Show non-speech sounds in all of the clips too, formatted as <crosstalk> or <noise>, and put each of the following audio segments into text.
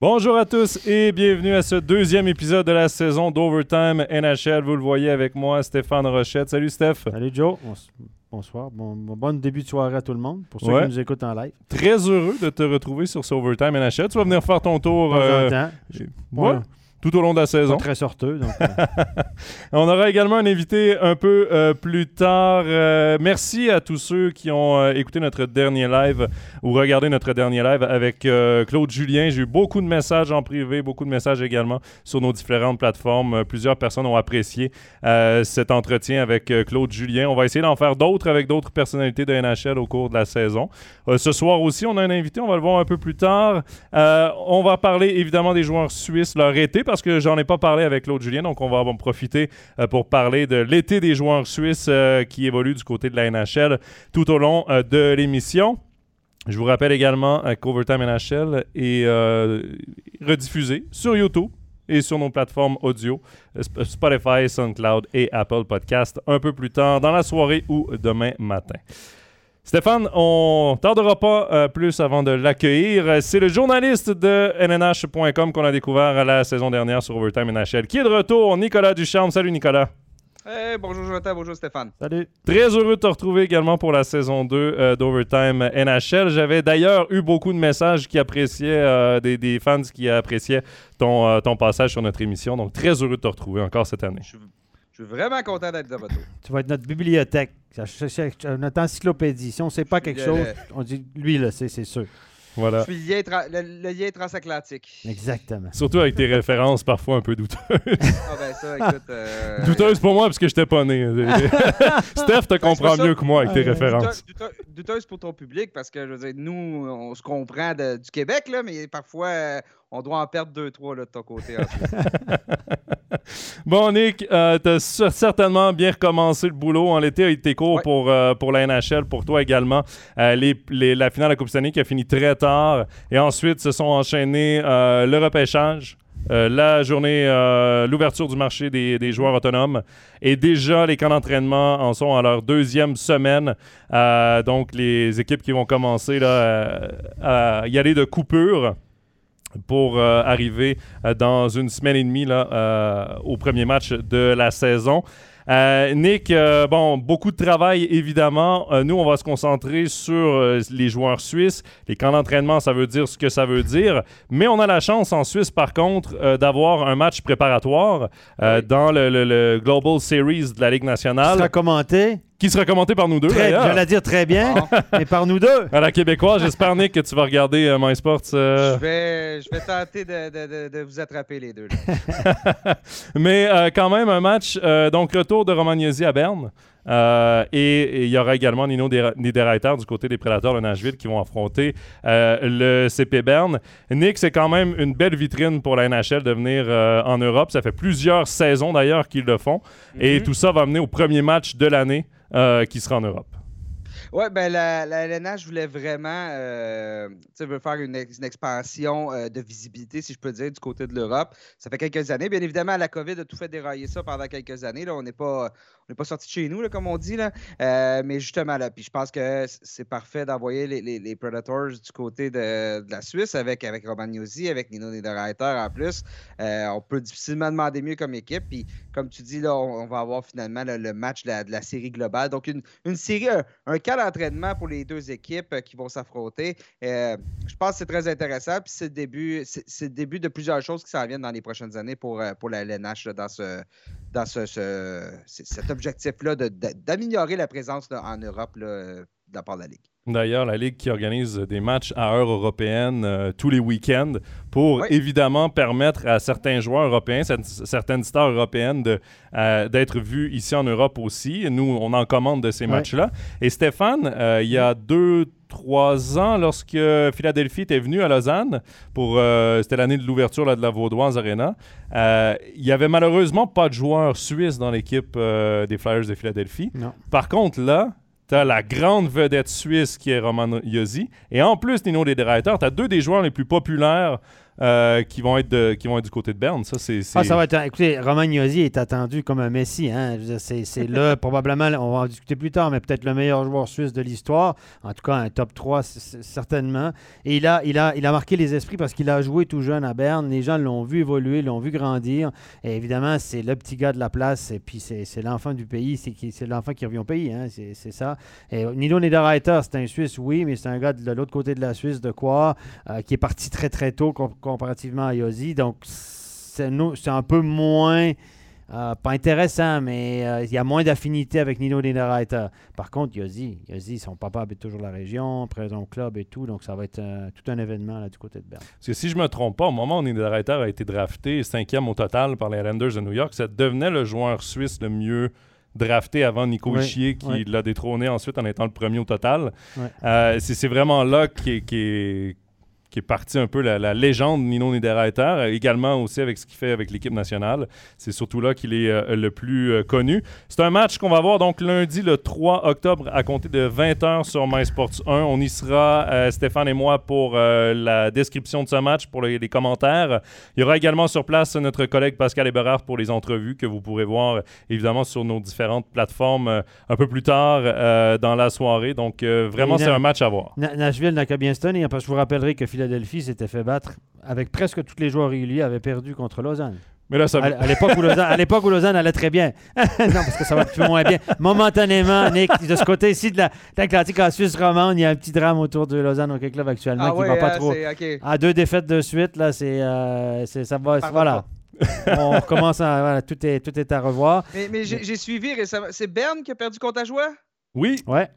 Bonjour à tous et bienvenue à ce deuxième épisode de la saison d'Overtime NHL. Vous le voyez avec moi, Stéphane Rochette. Salut Steph. Salut Joe. Bonsoir. Bon, bon début de soirée à tout le monde. Pour ceux Ouais. qui nous écoutent en live. Très heureux de te retrouver sur ce Overtime NHL. Tu vas venir faire ton tour euh, Ouais. Tout au long de la saison. Pas très sorteux. Donc, <laughs> euh, On aura également un invité un peu euh, plus tard. Euh, merci à tous ceux qui ont écouté notre dernier live ou regardé notre dernier live avec Claude Julien. J'ai eu beaucoup de messages en privé, beaucoup de messages également sur nos différentes plateformes. Plusieurs personnes ont apprécié cet entretien avec Claude Julien. On va essayer d'en faire d'autres avec d'autres personnalités de NHL au cours de la saison. Ce soir aussi, on a un invité, on va le voir un peu plus tard. On va parler évidemment des joueurs suisses, leur été, parce que j'en ai pas parlé avec Claude Julien, donc on va en profiter euh, pour parler de l'été des joueurs suisses euh, qui évoluent du côté de la NHL tout au long euh, de l'émission. Je vous rappelle également qu'Overtime NHL est rediffusé sur YouTube et sur nos plateformes audio, Sp- Spotify, SoundCloud et Apple Podcast un peu plus tard dans la soirée ou demain matin. Stéphane, on tardera pas euh, plus avant de l'accueillir. C'est le journaliste de NNH.com qu'on a découvert à la saison dernière sur Overtime NHL qui est de retour, Nicolas Ducharme. Salut Nicolas. Hey, bonjour Jonathan, bonjour Stéphane. salut. Très heureux de te retrouver également pour la saison 2 euh, d'Overtime NHL. J'avais d'ailleurs eu beaucoup de messages qui appréciaient, euh, des, des fans qui appréciaient ton, euh, ton passage sur notre émission. Donc, très heureux de te retrouver encore cette année. Je suis, je suis vraiment content d'être de retour. Tu vas être notre bibliothèque. Notre encyclopédie. Si on ne sait pas Je quelque le- chose, on dit lui, là, c'est c'est sûr. Voilà. Je suis le le, le lien transatlantique. Exactement. Surtout avec tes références parfois un peu douteuses. <laughs> Ah ben ça, écoute... euh, <laughs> Douteuses pour moi parce que j'étais pas né. <laughs> Steph te comprend ça. mieux que moi avec tes références. douteuse- douteuse- Douteuse pour ton public parce que je veux dire, nous, on se comprend de- du Québec, là, mais parfois, euh, on doit en perdre deux, trois là, de ton côté. <laughs> Bon, Nick, euh, tu as certainement bien recommencé le boulot. En l'été a été court Ouais. pour, euh, pour la NHL, pour toi également. Euh, les, les- la finale de la Coupe Stanley qui a fini très tard. Et ensuite, se sont enchaînés le repêchage. la journée, l'ouverture du marché des, des joueurs autonomes. Et déjà, les camps d'entraînement en sont à leur deuxième semaine. Donc, les équipes qui vont commencer là, à y aller de coupure pour euh, arriver euh, dans une semaine et demie là, euh, au premier match de la saison. Nick, bon, beaucoup de travail évidemment. Nous, on va se concentrer sur les joueurs suisses. Les camps d'entraînement, ça veut dire ce que ça veut dire. Mais on a la chance en Suisse, par contre, d'avoir un match préparatoire dans le, le- le Global Series de la Ligue nationale, seras commenté. Qui sera commenté par nous deux. Très. J'allais dire très bien, mais par nous deux. À la québécoise, j'espère, Nick, que tu vas regarder euh, MySports. euh, je, vais, je vais tenter de, de- de- de vous attraper les deux. là. <laughs> Mais euh, quand même, un match, euh, donc retour de Romagnosi à Berne. Euh, et il y aura également Nino Der- Niederreiter du côté des Prédateurs de Nashville qui vont affronter euh, le CP Berne. Nick, c'est quand même une belle vitrine pour la NHL de venir euh, en Europe. Ça fait plusieurs saisons d'ailleurs qu'ils le font. Et Mhm. tout ça va mener au premier match de l'année euh, qui sera en Europe. Ouais, ben la, la LNH voulait vraiment euh, faire une, une expansion euh, de visibilité, si je peux dire, du côté de l'Europe. Ça fait quelques années. Bien évidemment, la COVID a tout fait dérailler ça pendant quelques années. Là. On n'est pas, n'est pas sorti de chez nous, comme on dit. Là. Euh, mais justement, là, puis je pense que c'est parfait d'envoyer les, Predators du côté de, la Suisse avec, avec Romagnosi, avec Nino Niederreiter en plus. Euh, on peut difficilement demander mieux comme équipe. Puis comme tu dis, là, on, va avoir finalement le, match de la, série globale. Donc, une, une série, un, un cas d'entraînement pour les deux équipes euh, qui vont s'affronter. Je pense que c'est très intéressant. Puis c'est le début, le début de plusieurs choses qui s'en viennent dans les prochaines années pour, pour la LNH dans ce dans ce, cet objectif-là d'améliorer la présence là, en Europe là, euh, de la part de la Ligue. D'ailleurs, la Ligue qui organise des matchs à heure européenne euh, tous les week-ends pour Oui. évidemment permettre à certains joueurs européens, cer- certaines stars européennes euh, d'être vus ici en Europe aussi. Nous, on en commande de ces matchs-là. Et Stéphane, euh, il y a deux, trois ans, lorsque Philadelphie était venu à Lausanne, pour euh, c'était l'année de l'ouverture là, de la Vaudoise Arena, euh, il y avait malheureusement pas de joueurs suisses dans l'équipe euh, des Flyers de Philadelphie. Non. Par contre, là, tu as la grande vedette suisse qui est Roman Yossi. Et en plus, Nino Niederreiter, tu as deux des joueurs les plus populaires euh, qui, vont être de- qui vont être du côté de Berne. Ça, c'est. Ah, ça va être, écoutez, Romain Gnozzi est attendu comme un Messi. Hein. C'est, là, <laughs> probablement, on va en discuter plus tard, mais peut-être le meilleur joueur suisse de l'histoire. En tout cas, un top 3, c- c- certainement. Et il a, il, a, il a marqué les esprits parce qu'il a joué tout jeune à Berne. Les gens l'ont vu évoluer, l'ont vu grandir. Et évidemment, c'est le petit gars de la place. Et puis, c'est, l'enfant du pays. C'est, l'enfant qui revient au pays. Hein. C'est, ça. Et Nino Niederreiter, c'est un Suisse, oui, mais c'est un gars de l'autre côté de la Suisse, de quoi, euh, qui est parti très, très tôt com- comparativement à Yossi. Donc, c'est un peu moins, euh, pas intéressant, mais euh, il y a moins d'affinité avec Nino Niederreiter. Par contre, Yossi, Yossi, son papa habite toujours la région, présent au club et tout, donc ça va être euh, tout un événement là, du côté de Berne. Parce que si je me trompe pas, au moment où Niederreiter a été drafté, cinquième au total par les Renders de New York, ça devenait le joueur suisse le mieux drafté avant Nico Oui, qui oui. l'a détrôné ensuite en étant le premier au total. C'est vraiment là qui est, qui est- parti un peu la, la légende Nino Niederreiter, euh, également aussi avec ce qu'il fait avec l'équipe nationale. C'est surtout là qu'il est euh, le plus euh, connu. C'est un match qu'on va voir donc lundi le 3 octobre à compter de 20h sur MySports 1. On y sera, euh, Stéphane et moi, pour la description de ce match, pour les, les commentaires. Il y aura également sur place notre collègue Pascal Eberhard pour les entrevues que vous pourrez voir évidemment sur nos différentes plateformes un peu plus tard dans la soirée. Donc vraiment, c'est un match à voir. Na- Nashville n'a qu'à bien se tenir, parce que je vous rappellerai que Philadelphie s'était fait battre avec presque tous les joueurs réguliers, avait perdu contre Lausanne. Mais là, ça À, à l'époque où Lausanne, à l'époque où Lausanne allait très bien. <laughs> non, parce que ça va plus moins bien. Momentanément, Nick, de ce côté-ci de la- l'Atlantique en Suisse romande, il y a un petit drame autour de Lausanne Hockey Club actuellement Ah qui ouais, va pas hein, trop. c'est- ok. À deux défaites de suite, là, c'est, euh, c'est- ça va. Voilà. On recommence à. Voilà, tout, est, tout est à revoir. Mais, mais j'ai j'ai suivi récemment. C'est Berne qui a perdu contre Ajoie? Oui, Ouais.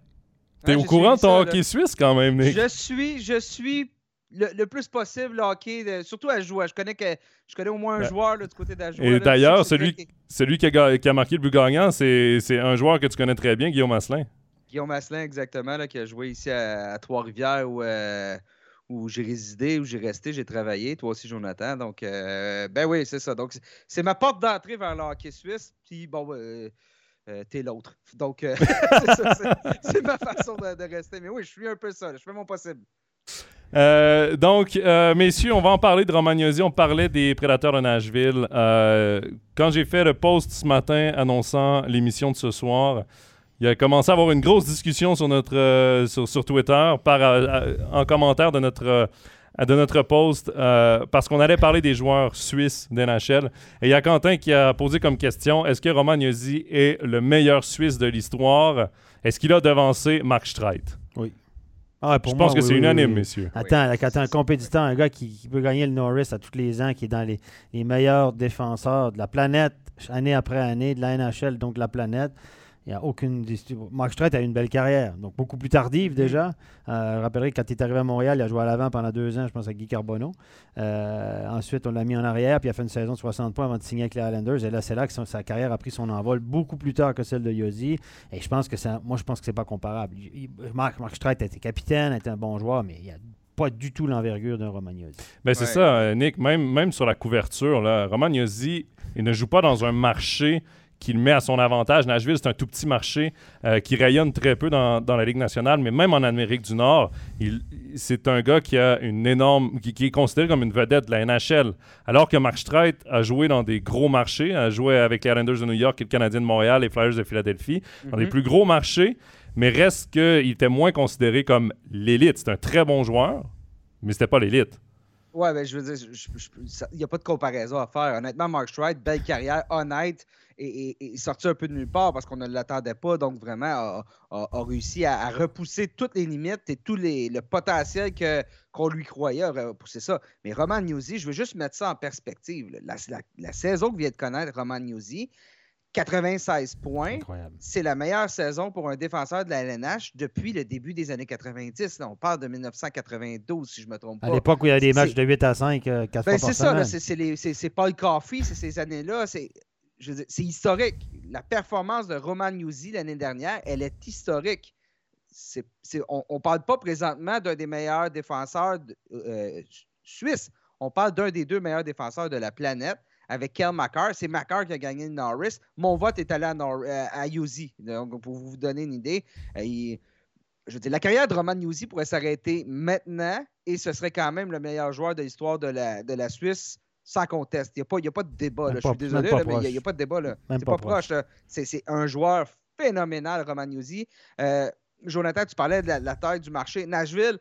t'es Hein, au courant de ton ça, là. hockey suisse quand même, Nick? Je suis, je suis le, le plus possible le hockey, de- surtout à jouer. Je connais, que, je connais au moins un Ouais. joueur là, du côté d'Ajoie. Et d'ailleurs, celui- que- Celui qui a, qui marqué le but gagnant, c'est c'est un joueur que tu connais très bien, Guillaume Asselin. Guillaume Asselin, exactement, là, qui a joué ici à, à Trois-Rivières où, euh, où j'ai résidé, où j'ai resté, j'ai travaillé. Toi aussi, Jonathan. Donc, euh, ben oui, c'est ça. Donc, c'est- c'est ma porte d'entrée vers le hockey suisse. Puis, bon, euh, euh, t'es l'autre. Donc, euh, <laughs> c'est ça, c'est- c'est ma façon de, de rester. Mais oui, je suis un peu ça. Je fais mon possible. Euh, donc, euh, messieurs, on va en parler de Romagnosi. On parlait des prédateurs de Nashville. Euh, quand j'ai fait le post ce matin annonçant l'émission de ce soir, il a commencé à avoir une grosse discussion sur, notre, sur, Twitter en commentaire de notre, de notre post parce qu'on allait parler des joueurs suisses d'NHL. Et il y a Quentin qui a posé comme question est-ce que Romagnosi est le meilleur Suisse de l'histoire? Est-ce qu'il a devancé Mark Streit Ah, pour Je moi, pense que oui, c'est oui, unanime, oui. messieurs. Attends, quand t'as un compétiteur, un gars qui, qui peut gagner le Norris à tous les ans, qui est dans les, les meilleurs défenseurs de la planète, année après année, de la NHL, donc de la planète, il n'y a aucune. Mark Streit a eu une belle carrière, donc beaucoup plus tardive déjà. Euh, je rappellerai que quand il est arrivé à Montréal, il a joué à l'avant pendant deux ans, je pense, à Guy Carbonneau. Euh, ensuite, on l'a mis en arrière, puis il a fait une saison de 60 points avant de signer avec les Islanders. Et là, c'est là que son- sa carrière a pris son envol beaucoup plus tard que celle de Yossi. Et je pense que ça, moi, je pense que c'est pas comparable. Il- Mark, Mark Streit a été capitaine, a été un bon joueur, mais il a pas du tout l'envergure d'un Romagnosi. Ben c'est Ouais. ça, euh, Nick. Même, même sur la couverture, là, Romagnosi, il ne joue pas dans un marché qui le met à son avantage. Nashville, c'est un tout petit marché euh, qui rayonne très peu dans, dans la Ligue nationale, mais même en Amérique du Nord, c'est un gars qui a une énorme, qui, qui est considéré comme une vedette de la NHL. Alors que Mark Streit a joué dans des gros marchés, a joué avec les Islanders de New York, et le Canadien de Montréal, les Flyers de Philadelphie, dans des Mhm. plus gros marchés, mais reste qu'il était moins considéré comme l'élite. C'est un très bon joueur, mais c'était pas l'élite. Ouais, ben, je veux dire, il n'y a pas de comparaison à faire. Honnêtement, Mark Streit, belle carrière, honnête, et, sorti un peu de nulle part parce qu'on ne l'attendait pas. Donc, vraiment, a, réussi à, repousser toutes les limites et tout les, le potentiel que, qu'on lui croyait a repoussé ça. Mais Roman Newsy, je veux juste mettre ça en perspective. la- la saison que vient de connaître Roman Newsy, 96 points. C'est la meilleure saison pour un défenseur de la LNH depuis le début des années 90. Là, on parle de 1992, si je ne me trompe pas. À l'époque où il y avait des matchs de 8 à 5, 4 Ben, fois par c'est ça, c'est- Paul Coffey, c'est ces années-là. C'est historique. La performance de Roman Newsy l'année dernière, elle est historique. On ne parle pas présentement d'un des meilleurs défenseurs de- euh, suisses. On parle d'un des deux meilleurs défenseurs de la planète avec Kel Makar. C'est Makar qui a gagné le Norris. Mon vote est allé à, Nor- euh, à Yuzi. Donc, pour vous donner une idée, euh, il- je veux dire, la carrière de Roman Newsy pourrait s'arrêter maintenant et ce serait quand même le meilleur joueur de l'histoire de la, de la Suisse sans conteste. Il n'y a, a pas de débat. là. Je suis désolé, là, mais il n'y a, pas de débat. C'est pas pas proche. C'est un joueur phénoménal, Roman Newsy. Euh, Jonathan, tu parlais de la, la taille du marché. Nashville,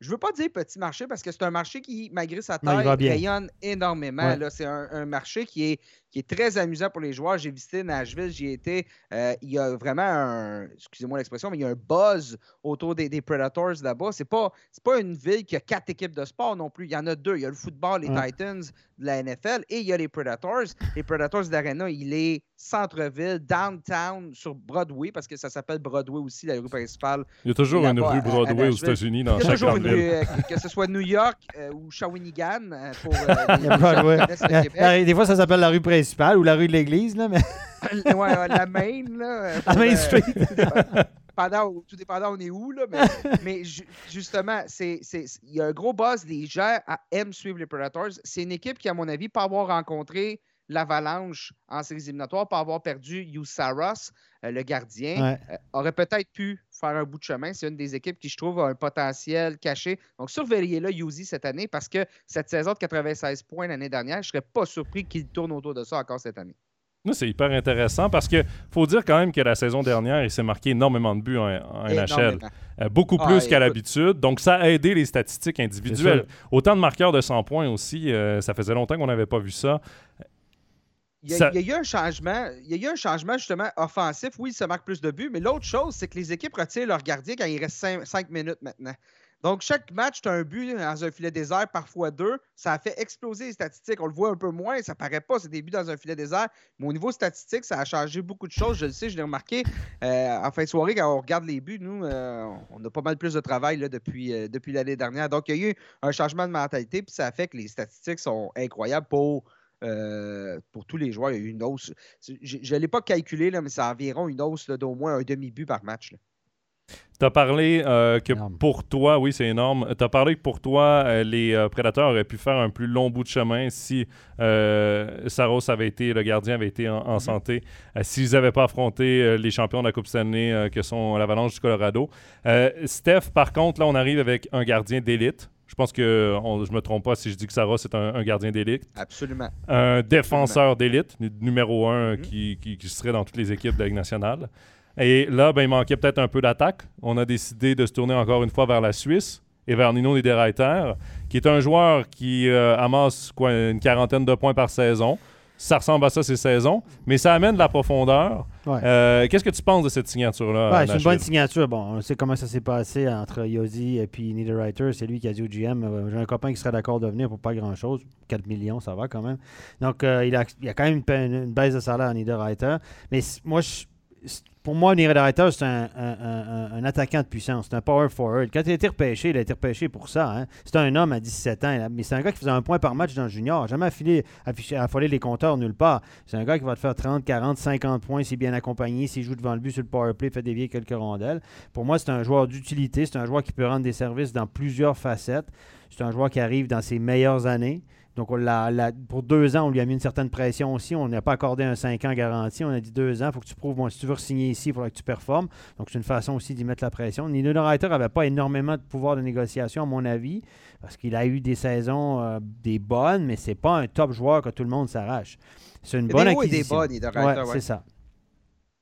je ne veux pas dire petit marché parce que c'est un marché qui, malgré sa taille, rayonne énormément. Ouais. C'est un, un marché qui est, qui est très amusant pour les joueurs. J'ai visité Nashville, j'y ai été. Euh, il y a vraiment un, excusez-moi l'expression, mais il y a un buzz autour des, des Predators là-bas. C'est pas, c'est pas une ville qui a quatre équipes de sport non plus. Il y en a deux. Il y a le football, les Ouais. Titans de la NFL et il y a les Predators. Les Predators d'Arena, il est centre-ville, downtown, sur Broadway, parce que ça s'appelle Broadway aussi, la rue principale Il y a toujours une rue Broadway aux. États-Unis il dans y a chaque toujours grande une ville. rue, euh, que, ce soit New York euh, ou Shawinigan euh, pour euh, les qui connaissent le Québec. des fois, ça s'appelle la rue principale ou la rue de l'église, là, mais <laughs> ouais, ouais, la Main, là. euh, la Main euh, Street. pendant, tout dépendant, on est où, là. Mais, <laughs> mais ju- justement, il y a un gros buzz. Les gens à- aiment suivre les Predators. C'est une équipe qui, à mon avis, pas avoir rencontré l'Avalanche en séries éliminatoires, pas avoir perdu Saros, euh, le gardien, Ouais. euh, aurait peut-être pu faire un bout de chemin. C'est une des équipes qui, je trouve, a un potentiel caché. Donc, surveillez-le, Yuzi, cette année, parce que cette saison de 96 points l'année dernière, je ne serais pas surpris qu'il tourne autour de ça encore cette année. Nous, c'est hyper intéressant parce que faut dire quand même que la saison dernière, il s'est marqué énormément de buts en, en NHL. Euh, beaucoup Ah, plus qu'à l'habitude. Donc, ça a aidé les statistiques individuelles. Autant de marqueurs de 100 points aussi. euh, ça faisait longtemps qu'on n'avait pas vu ça. Il y, a, Ça- il y a eu un changement, il y a eu un changement justement offensif. Oui, ça marque plus de buts, mais l'autre chose, c'est que les équipes retirent leur gardien quand il reste 5 minutes maintenant. Donc, chaque match, tu as un but dans un filet désert, parfois deux. Ça a fait exploser les statistiques. On le voit un peu moins, ça paraît pas, c'est des buts dans un filet désert. Mais au niveau statistique, ça a changé beaucoup de choses. Je le sais, je l'ai remarqué. Euh, en fin de soirée, quand on regarde les buts, nous, euh, on a pas mal plus de travail là, depuis, euh, depuis l'année dernière. Donc, il y a eu un changement de mentalité, puis ça a fait que les statistiques sont incroyables pour. Euh, pour tous les joueurs, il y a eu une hausse. Je ne l'ai pas calculé, là, mais c'est environ une hausse d'au moins un demi-but par match. là. Tu as parlé euh, que Énorme. pour toi, oui, c'est énorme. Tu as parlé que pour toi, euh, les euh, prédateurs auraient pu faire un plus long bout de chemin si euh, Saros avait été, le gardien avait été en, en Mhm. santé, euh, s'ils n'avaient pas affronté euh, les champions de la Coupe Stanley euh, que sont l'Avalanche du Colorado. Euh, Steph, par contre, là, on arrive avec un gardien d'élite. Je pense que on- je me trompe pas si je dis que Saros est un, un gardien d'élite. Absolument. un défenseur d'élite, nu- numéro un, Mhm. qui, qui- qui serait dans toutes les équipes de la Ligue nationale. Et là, ben, il manquait peut-être un peu d'attaque. On a décidé de se tourner encore une fois vers la Suisse et vers Nino Niederreiter, qui est un joueur qui euh, amasse quoi, une quarantaine de points par saison. Ça ressemble à ça ces saisons, mais ça amène de la profondeur. Ouais. Euh, Qu'est-ce que tu penses de cette signature-là? Ouais, c'est une bonne signature. Bon, on sait comment ça s'est passé entre Yossi et puis Niederreiter. C'est lui qui a dit au GM euh, J'ai un copain qui serait d'accord de venir pour pas grand-chose. 4 millions, ça va quand même. Donc, euh, il, a, il y a quand même une, une- baisse de salaire à Niederreiter. Mais moi, je- pour moi, Niederreiter, c'est un, attaquant de puissance. C'est un power forward. Quand il a été repêché, il a été repêché pour ça. hein. C'est un homme à 17 ans. Mais c'est un gars qui faisait un point par match dans le junior. Jamais affilé, affolé les compteurs nulle part. C'est un gars qui va te faire 30, 40, 50 points s'il est bien accompagné, s'il joue devant le but sur le power play, fait dévier quelques rondelles. Pour moi, c'est un joueur d'utilité. C'est un joueur qui peut rendre des services dans plusieurs facettes. C'est un joueur qui arrive dans ses meilleures années. Donc, on l'a- l'a- pour deux ans, on lui a mis une certaine pression aussi. On n'a pas accordé un 5 ans garanti. On a dit deux ans, il faut que tu prouves, bon, si tu veux signer ici, il faudra que tu performes. Donc, c'est une façon aussi d'y mettre la pression. Nino Reiter n'avait pas énormément de pouvoir de négociation, à mon avis, parce qu'il a eu des saisons euh, des bonnes, mais c'est pas un top joueur que tout le monde s'arrache. C'est une bonne des des acquisition. Ouais, ouais. c'est ça.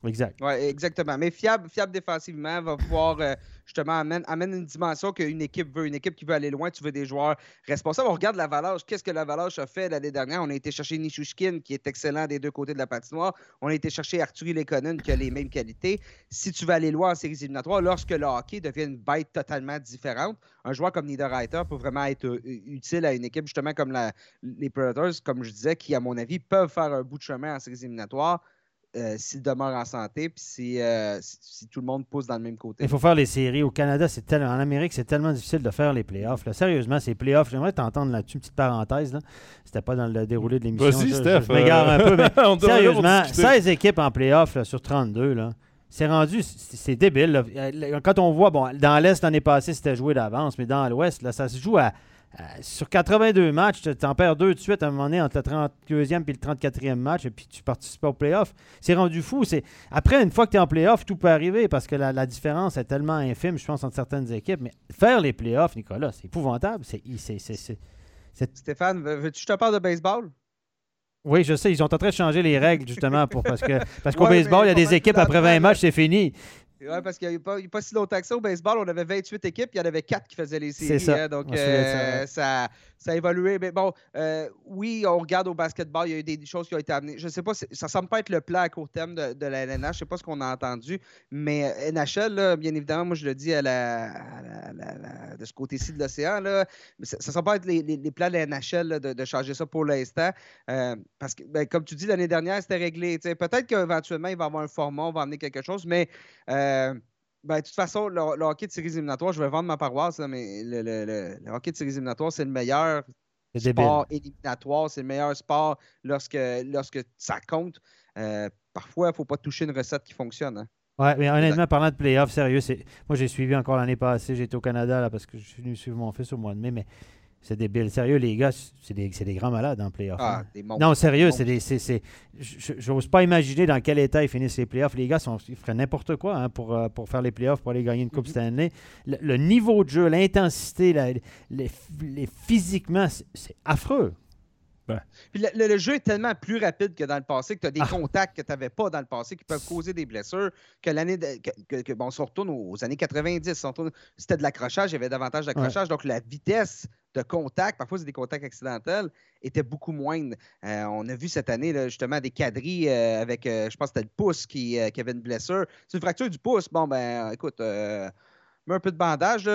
Exact. Exactement. Mais fiable, fiable défensivement, va pouvoir euh, justement amène, amène une dimension qu'une équipe veut. Une équipe qui veut aller loin, tu veux des joueurs responsables. On regarde la Valage. Qu'est-ce que la Valage a fait l'année dernière? On a été chercher Nishushkin, qui est excellent des deux côtés de la patinoire. On a été chercher Arturi Lekonen, qui a les mêmes qualités. Si tu veux aller loin en séries éliminatoires, lorsque le hockey devient une bête totalement différente, un joueur comme Niederreiter peut vraiment être euh, utile à une équipe, justement comme les Predators, comme je disais, qui, à mon avis, peuvent faire un bout de chemin en séries éliminatoires. Euh, s'il demeure en santé, puis si, euh, si, si tout le monde pousse dans le même côté. Il faut faire les séries. Au Canada, c'est tellement, en Amérique, c'est tellement difficile de faire les playoffs. là. Sérieusement, ces playoffs, j'aimerais t'entendre là-dessus, une petite parenthèse. Là. C'était pas dans le déroulé de l'émission. Vas-y, je- je- Steph. Je, m'égare un peu, mais <laughs> on devrait sérieusement, discuter. 16 équipes en playoffs là, sur 32, là. C'est rendu, c'est débile. là. Euh, Quand on voit, bon, dans l'Est, l'année passée, c'était joué d'avance, mais dans l'Ouest, là, ça se joue à Euh, sur 82 matchs, tu en perds deux de suite à un moment donné entre le 32e et le 34e match, et puis tu participes au playoff. C'est rendu fou. C'est Après, une fois que tu es en playoff, tout peut arriver parce que la, différence est tellement infime, je pense, entre certaines équipes. Mais faire les playoffs, Nicolas, c'est épouvantable. C'est, Stéphane, veux-tu que je te parle de baseball? Oui, je sais, ils sont en train de changer les règles justement pour parce que parce qu'au <laughs> baseball, il y a des équipes après 20 matchs, c'est fini. Oui, parce qu'il n'y a, pas, pas si longtemps que ça au baseball, on avait 28 équipes, il y en avait 4 qui faisaient les séries. Ça. Hein, donc, euh, ça, ça, a évolué. Mais bon, euh, oui, on regarde au basketball, il y a eu des choses qui ont été amenées. Je ne sais pas, ça ne semble pas être le plan à court terme de, la LNH, je ne sais pas ce qu'on a entendu, mais euh, NHL, bien évidemment, moi je le dis à la, de ce côté-ci de l'océan, ça ne semble pas être les, les, plans de la NHL de, changer ça pour l'instant. parce que, ben, comme tu dis, l'année dernière, c'était réglé. Peut-être qu'éventuellement, il va y avoir un format, on va amener quelque chose, mais euh, ben, de toute façon, le, hockey de séries éliminatoires, je vais vendre ma paroisse, mais le, hockey de séries éliminatoires, c'est le meilleur sport éliminatoire. C'est le meilleur sport lorsque, lorsque ça compte. Euh, parfois, il ne faut pas toucher une recette qui fonctionne. Hein. Ouais, mais honnêtement, parlant de playoffs, sérieux, moi j'ai suivi encore l'année passée, j'étais au Canada là, parce que je suis venu suivre mon fils au mois de mai, mais c'est débile. Sérieux, les gars, c'est des, des, grands malades en playoff. Ah, hein. non, sérieux, c'est des. J'ose pas imaginer dans quel état ils finissent les playoffs. Les gars, sont, ils feraient n'importe quoi hein, pour, euh, pour faire les playoffs, pour aller gagner une Coupe mm-hmm. année. Le, niveau de jeu, l'intensité, les, physiquement, c'est affreux. Le, jeu est tellement plus rapide que dans le passé, que tu as des ah. contacts que tu n'avais pas dans le passé qui peuvent causer des blessures. Que l'année. Que, bon, on se retourne aux années 90, c'était de l'accrochage, il y avait davantage d'accrochage. Donc la vitesse de contact, parfois c'est des contacts accidentels, était beaucoup moindre. Euh, on a vu cette année justement des quadrilles euh, avec, euh, je pense que c'était le pouce qui, qui, avait une blessure. C'est une fracture du pouce. Bon, ben écoute, un peu de bandage,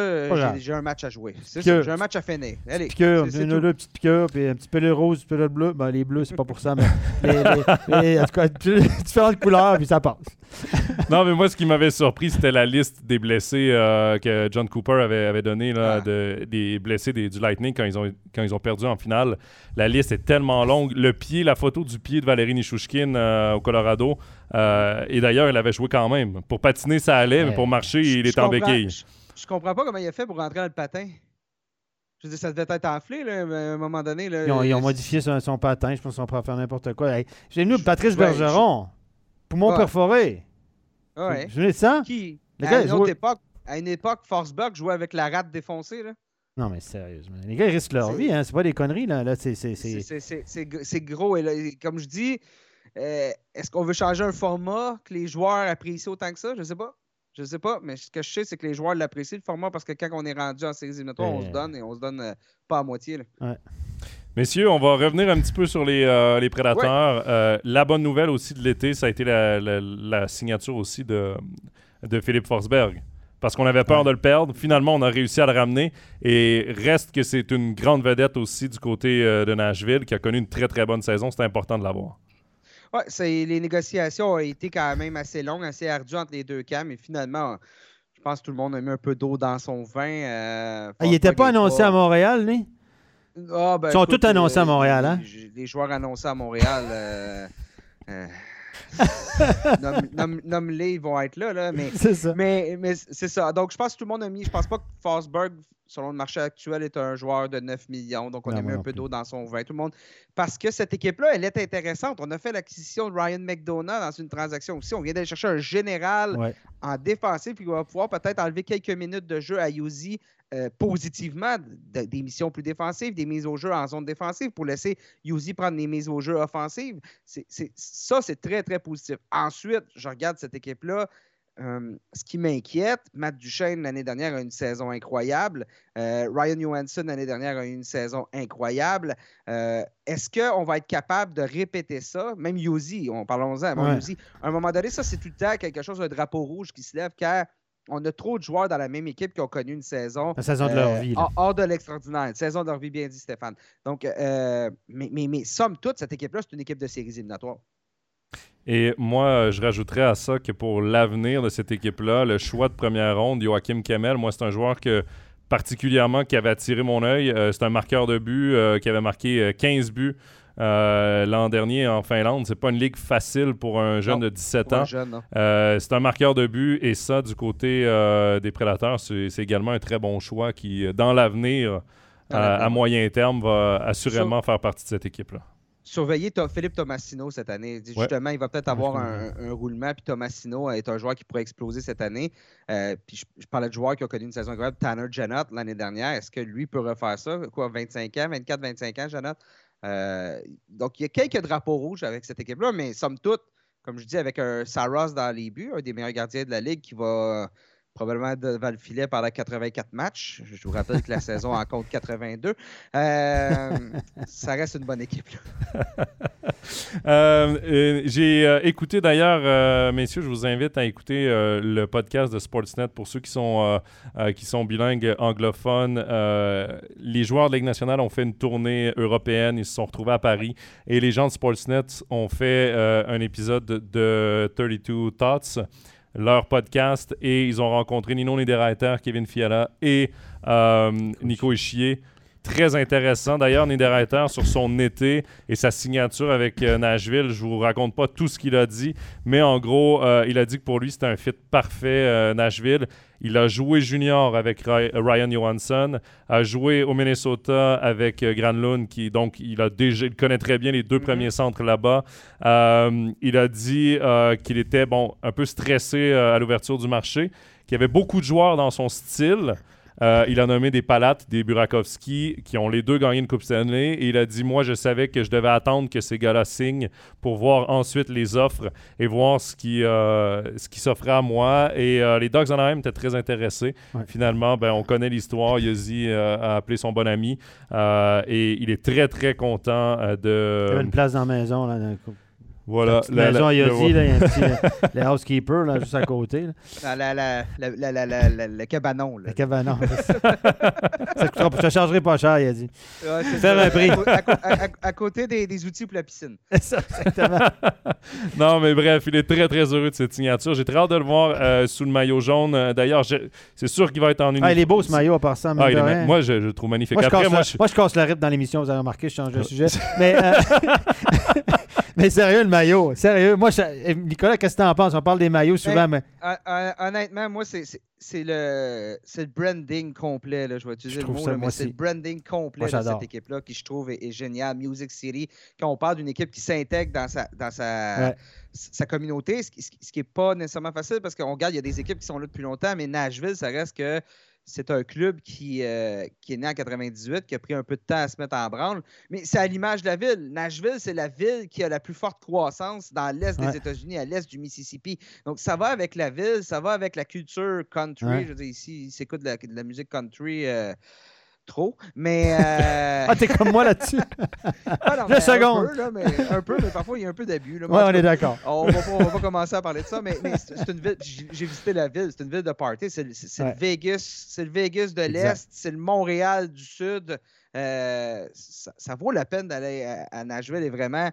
j'ai un match à jouer. C'est ça, j'ai un match à finir. Allez. Piqûre, une, deux petites piqûres, puis un petit peu rose, un petit peu bleu. Ben, les bleus, c'est pas pour ça, mais, <laughs> les, en tout cas, <laughs> différentes couleurs, puis ça passe. <laughs> non, mais moi, ce qui m'avait surpris, c'était la liste des blessés euh, que John Cooper avait, avait donnée, là, ah. de, des blessés du Lightning quand ils, ont, quand ils ont perdu en finale. La liste est tellement longue. Le pied, la photo du pied de Valérie Nishushkin euh, au Colorado, euh, et d'ailleurs, il avait joué quand même. Pour patiner, ça allait, mais pour marcher, il est en béquille. Je, comprends pas comment il a fait pour rentrer dans le patin. Je veux dire, ça devait être enflé là, à un moment donné. Là, ils, ont, modifié son, patin. Je pense qu'on pourrait faire n'importe quoi. J'ai venu Patrice Bergeron. Poumon perforé. Ouais. Je venais de ça? Qui? à, une autre époque, à une époque, Forsberg jouait avec la rate défoncée. Là. Non, mais sérieusement. Les gars, ils risquent leur vie. Hein? C'est pas des conneries. là. là c'est gros. Et comme je dis, euh, est-ce qu'on veut changer un format que les joueurs apprécient autant que ça? Je sais pas. Je sais pas, mais ce que je sais, c'est que les joueurs l'apprécient, le format, parce que quand on est rendu en séries éliminatoires, on se donne et on se donne euh, pas à moitié. Messieurs, on va revenir un petit peu sur les, euh, prédateurs. la bonne nouvelle aussi de l'été, ça a été la, signature aussi de, de Philippe Forsberg. Parce qu'on avait peur de le perdre. Finalement, on a réussi à le ramener. Et reste que c'est une grande vedette aussi du côté de Nashville qui a connu une très très bonne saison. C'est important de l'avoir. Oui, les négociations ont été quand même assez longues, assez ardues entre les deux camps, mais finalement, je pense que tout le monde a mis un peu d'eau dans son vin. Euh, ah, il n'était pas annoncé à Montréal, lui? Ah, ben, Ils sont tous annoncés à euh, Montréal, hein? Les, joueurs annoncés à Montréal. <laughs> Nomme-les, ils vont être là, là mais <laughs> c'est ça. Mais, mais c'est ça. Donc, je pense que tout le monde a mis. Je pense pas que Forsberg selon le marché actuel, est un joueur de 9 millions. Donc, on a mis un peu d'eau dans son vin. Tout le monde. Parce que cette équipe-là, elle est intéressante. On a fait l'acquisition de Ryan McDonough dans une transaction aussi. On vient d'aller chercher un général en défensif qui va pouvoir peut-être enlever quelques minutes de jeu à Yuzi euh, positivement, des missions plus défensives, des mises au jeu en zone défensive pour laisser Yuzi prendre des mises au jeu offensives. ça, c'est très, très positif. Ensuite, je regarde cette équipe-là ce qui m'inquiète, Matt Duchesne l'année dernière a eu une saison incroyable. Euh, Ryan Johansson l'année dernière a eu une saison incroyable. Euh, est-ce qu'on va être capable de répéter ça? Même Yuzi, on parlons-en. à un moment donné, ça, c'est tout le temps quelque chose, un drapeau rouge qui se lève car on a trop de joueurs dans la même équipe qui ont connu une saison. La saison de leur euh, vie. Hors de l'extraordinaire. Une saison de leur vie, bien dit Stéphane. Donc, mais, mais, mais somme toute, cette équipe-là, c'est une équipe de séries éliminatoires. Et moi, je rajouterais à ça que pour l'avenir de cette équipe-là, le choix de première ronde, Joachim Kemel, moi, c'est un joueur que particulièrement qui avait attiré mon œil. Euh, c'est un marqueur de but euh, qui avait marqué 15 euh, l'an dernier en Finlande. C'est pas une ligue facile pour un jeune de 17 ans. c'est un marqueur de but et ça, du côté des prédateurs, c'est également un très bon choix qui, dans l'avenir, à, moyen terme, va assurément faire partie de cette équipe-là. Surveiller Philippe Tomassino cette année. Justement, il va peut-être avoir un, roulement. Puis Tomassino est un joueur qui pourrait exploser cette année. Euh, puis je, parlais de joueurs qui ont connu une saison incroyable. Tanner Janot l'année dernière. Est-ce que lui peut refaire ça? Quoi, 25 ans, 24-25 ans, Janot? Euh, donc, il y a quelques drapeaux rouges avec cette équipe-là, mais somme toute, comme je dis, avec un Saros dans les buts, un des meilleurs gardiens de la Ligue qui va probablement devant le filet pendant 84 matchs. Je vous rappelle que la <laughs> saison en compte 82. Euh, ça reste une bonne équipe. <laughs> Euh, j'ai euh, écouté d'ailleurs, messieurs, je vous invite à écouter le podcast de Sportsnet pour ceux qui sont, qui sont bilingues anglophones. les joueurs de Ligue nationale ont fait une tournée européenne. Ils se sont retrouvés à Paris et les gens de Sportsnet ont fait un épisode de 32 Thoughts leur podcast et ils ont rencontré Nino Niederreiter, Kevin Fiala et euh, Nico Ischier. Très intéressant. D'ailleurs, Niederreiter, sur son été et sa signature avec euh, Nashville, je vous raconte pas tout ce qu'il a dit, mais en gros, euh, il a dit que pour lui, c'était un fit parfait, Nashville. Il a joué junior avec Ryan Johansson, a joué au Minnesota avec euh, Granlund, qui donc il a déjà, il connaît très bien les deux mhm. premiers centres là-bas. Euh, il a dit euh, qu'il était bon un peu stressé à l'ouverture du marché, qu'il y avait beaucoup de joueurs dans son style. Euh, il a nommé des Palates, des Burakovsky, qui ont les deux gagné une Coupe Stanley. Et il a dit Moi, je savais que je devais attendre que ces gars-là signent pour voir ensuite les offres et voir ce qui, euh, ce qui s'offrait à moi. Et euh, les Dogs Anaheim étaient très intéressés. Finalement, ben, on connaît l'histoire. Yossi a appelé son bon ami et il est très, très content de. Il a une place dans la maison. Là, dans voilà. La, maison à Yossi, il y a un petit <laughs> le housekeeper là, juste à côté. Là. La, la, le cabanon. Là. Le cabanon. <laughs> ça coûtera, je te chargerai pas cher, il a dit. Ouais, Faire un prix. À, à, côté des, des, outils pour la piscine. <laughs> ça, exactement. non, mais bref, il est très, très heureux de cette signature. J'ai très hâte de le voir euh, sous le maillot jaune. Euh, d'ailleurs, c'est sûr qu'il va être en uniforme. Ah, il est beau ce maillot à part ça. Ah, moi, je, je, le trouve magnifique. Moi, je, Après, moi, je... moi, je casse la rip dans l'émission, vous avez remarqué, je change de sujet. mais, euh... mais sérieux, le maillot. Sérieux. Moi, Nicolas, qu'est-ce que tu en penses? On parle des maillots souvent, mais. Honnêtement, moi, c'est le, le branding complet. Là, je vais utiliser le mot, mais c'est le branding complet de cette équipe-là qui, je trouve, est, génial. Music City, quand on parle d'une équipe qui s'intègre dans sa, dans sa, sa communauté, ce qui n'est pas nécessairement facile parce qu'on regarde, il y a des équipes qui sont là depuis longtemps, mais Nashville, ça reste que c'est un club qui, euh, qui, est né en 98, qui a pris un peu de temps à se mettre en branle. Mais c'est à l'image de la ville. Nashville, c'est la ville qui a la plus forte croissance dans l'est des États-Unis, à l'est du Mississippi. Donc, ça va avec la ville, ça va avec la culture country. Je veux dire, ici, ils s'écoutent de, de la, musique country. Euh, trop, mais... Euh... <laughs> ah, t'es comme moi là-dessus? <laughs> ah, non, seconde! Un peu, là, mais, un peu, mais parfois, il y a un peu d'abus. Oui, on est d'accord. On va, va pas commencer à parler de ça, mais, mais c'est une ville... J'ai visité la ville, c'est une ville de party. C'est le Vegas, c'est le Vegas de l'Est, c'est le Montréal du Sud. Euh, ça, ça, vaut la peine d'aller à, à, Nashville et vraiment...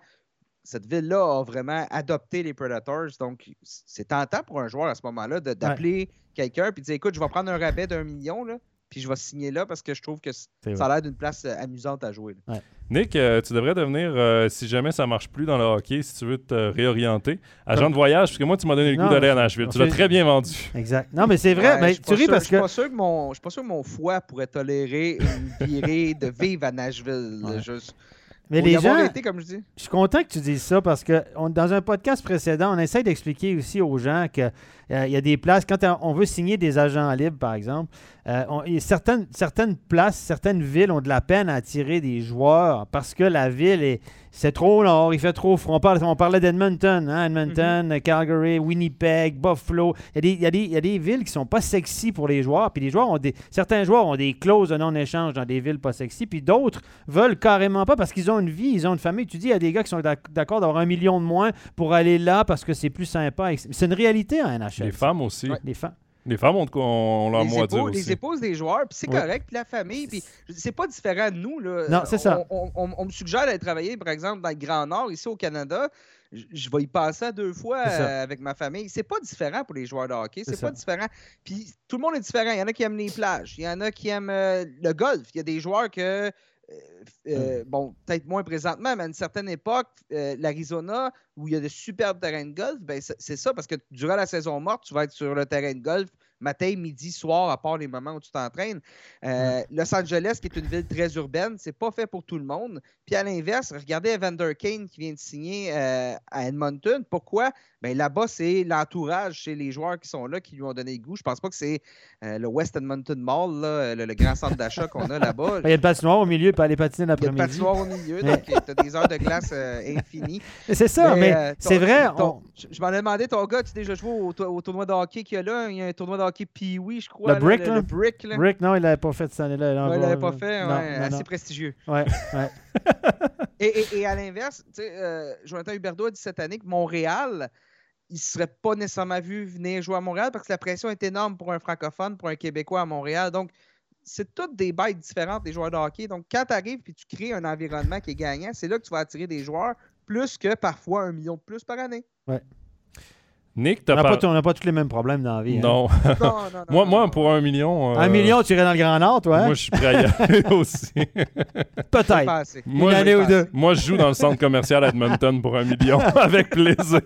Cette ville-là a vraiment adopté les Predators, donc c'est tentant pour un joueur à ce moment-là d'appeler quelqu'un et de dire écoute, je vais prendre un rabais d'un million, là, puis je vais signer là parce que je trouve que ça a l'air d'une place euh, amusante à jouer. Nick, euh, tu devrais devenir, euh, si jamais ça marche plus dans le hockey, si tu veux te réorienter, agent de voyage, parce que moi, tu m'as donné le goût d'aller à Nashville. Tu l'as très bien vendu. Exact. Non, mais c'est vrai. mais tu ris parce que. Je suis pas sûr que mon foie pourrait tolérer une virée de vivre à Nashville. Juste. Mais les gens, comme je, dis. je suis content que tu dises ça parce que dans un podcast précédent, on essaie d'expliquer aussi aux gens qu'il y a des places, quand on veut signer des agents libres, par exemple, euh, certaines, certaines places, certaines villes ont de la peine à attirer des joueurs parce que la ville est. C'est trop nord, il fait trop froid. On, parlait d'Edmonton, hein, Edmonton, mm-hmm. Calgary, Winnipeg, Buffalo. Il y, a des, il, y a des, villes qui sont pas sexy pour les joueurs. Puis les joueurs ont des, certains joueurs ont des clauses de non-échange dans des villes pas sexy. Puis d'autres veulent carrément pas parce qu'ils ont une vie, ils ont une famille. Tu dis, il y a des gars qui sont d'accord d'avoir un million de moins pour aller là parce que c'est plus sympa. C'est une réalité en NHL. Les femmes aussi. Les femmes. Les femmes ont, on leur mot à dire aussi. Les épouses des joueurs, puis c'est correct, puis la famille, puis c'est pas différent de nous. Là. Non, c'est ça. On, me suggère d'aller travailler, par exemple, dans le Grand Nord, ici au Canada. Je, vais y passer deux fois euh, avec ma famille. C'est pas différent pour les joueurs de hockey. C'est pas différent. Puis tout le monde est différent. Il y en a qui aiment les plages. Il y en a qui aiment euh, le golf. Il y a des joueurs que euh, euh, bon, peut-être moins présentement, mais à une certaine époque, euh, l'Arizona, où il y a de superbes terrains de golf, ben c'est ça, parce que durant la saison morte, tu vas être sur le terrain de golf matin, midi, soir, à part les moments où tu t'entraînes. Euh, Los Angeles, qui est une ville très urbaine, c'est pas fait pour tout le monde. Puis à l'inverse, regardez Evander Kane qui vient de signer à Edmonton. Pourquoi? Bien, là-bas, c'est l'entourage chez les joueurs qui sont là qui lui ont donné le goût. Je pense pas que c'est euh, le West Edmonton Mall, là, le, le grand centre d'achat qu'on a là-bas. <laughs> Il y a une patinoire au milieu, puis aller patiner Il y a une l'après-midi. patinoire au milieu, <laughs> donc tu as des heures de glace euh, infinies. C'est ça, mais, euh, c'est vrai. ton- on- Je m'en ai demandé, ton gars, tu déjà joué au, au tournoi de hockey qu'il y a là? Il y a un tournoi de hockey Pee-Wee, je crois. Le là, Brick, le, là? le Brick, là. Rick, non, il l'avait pas fait cette année-là. Ouais, il l'avait pas fait, Non, ouais, non, assez non. prestigieux. Ouais, ouais. <laughs> Et, et- et à l'inverse, tu sais, euh, Jonathan Huberdeau a dit cette année que Montréal, il ne serait pas nécessairement vu venir jouer à Montréal parce que la pression est énorme pour un francophone, pour un Québécois à Montréal. Donc, c'est toutes des bêtes différentes, les joueurs de hockey. Donc, quand tu arrives et tu crées un environnement qui est gagnant, c'est là que tu vas attirer des joueurs plus que parfois un million de plus par année. Nick, On t'as n'a par- pas, on n'a pas tous les mêmes problèmes dans la vie. hein. Non. Non, non, <laughs> non, moi, non, moi, pour un million. euh, Un million, tu irais dans le Grand Nord, toi? hein? Moi, je suis prêt à y aller <laughs> aussi. Peut-être. pas. Moi, Une je- année ou deux. Moi, je joue dans le centre commercial Edmonton pour un million, <laughs> avec plaisir.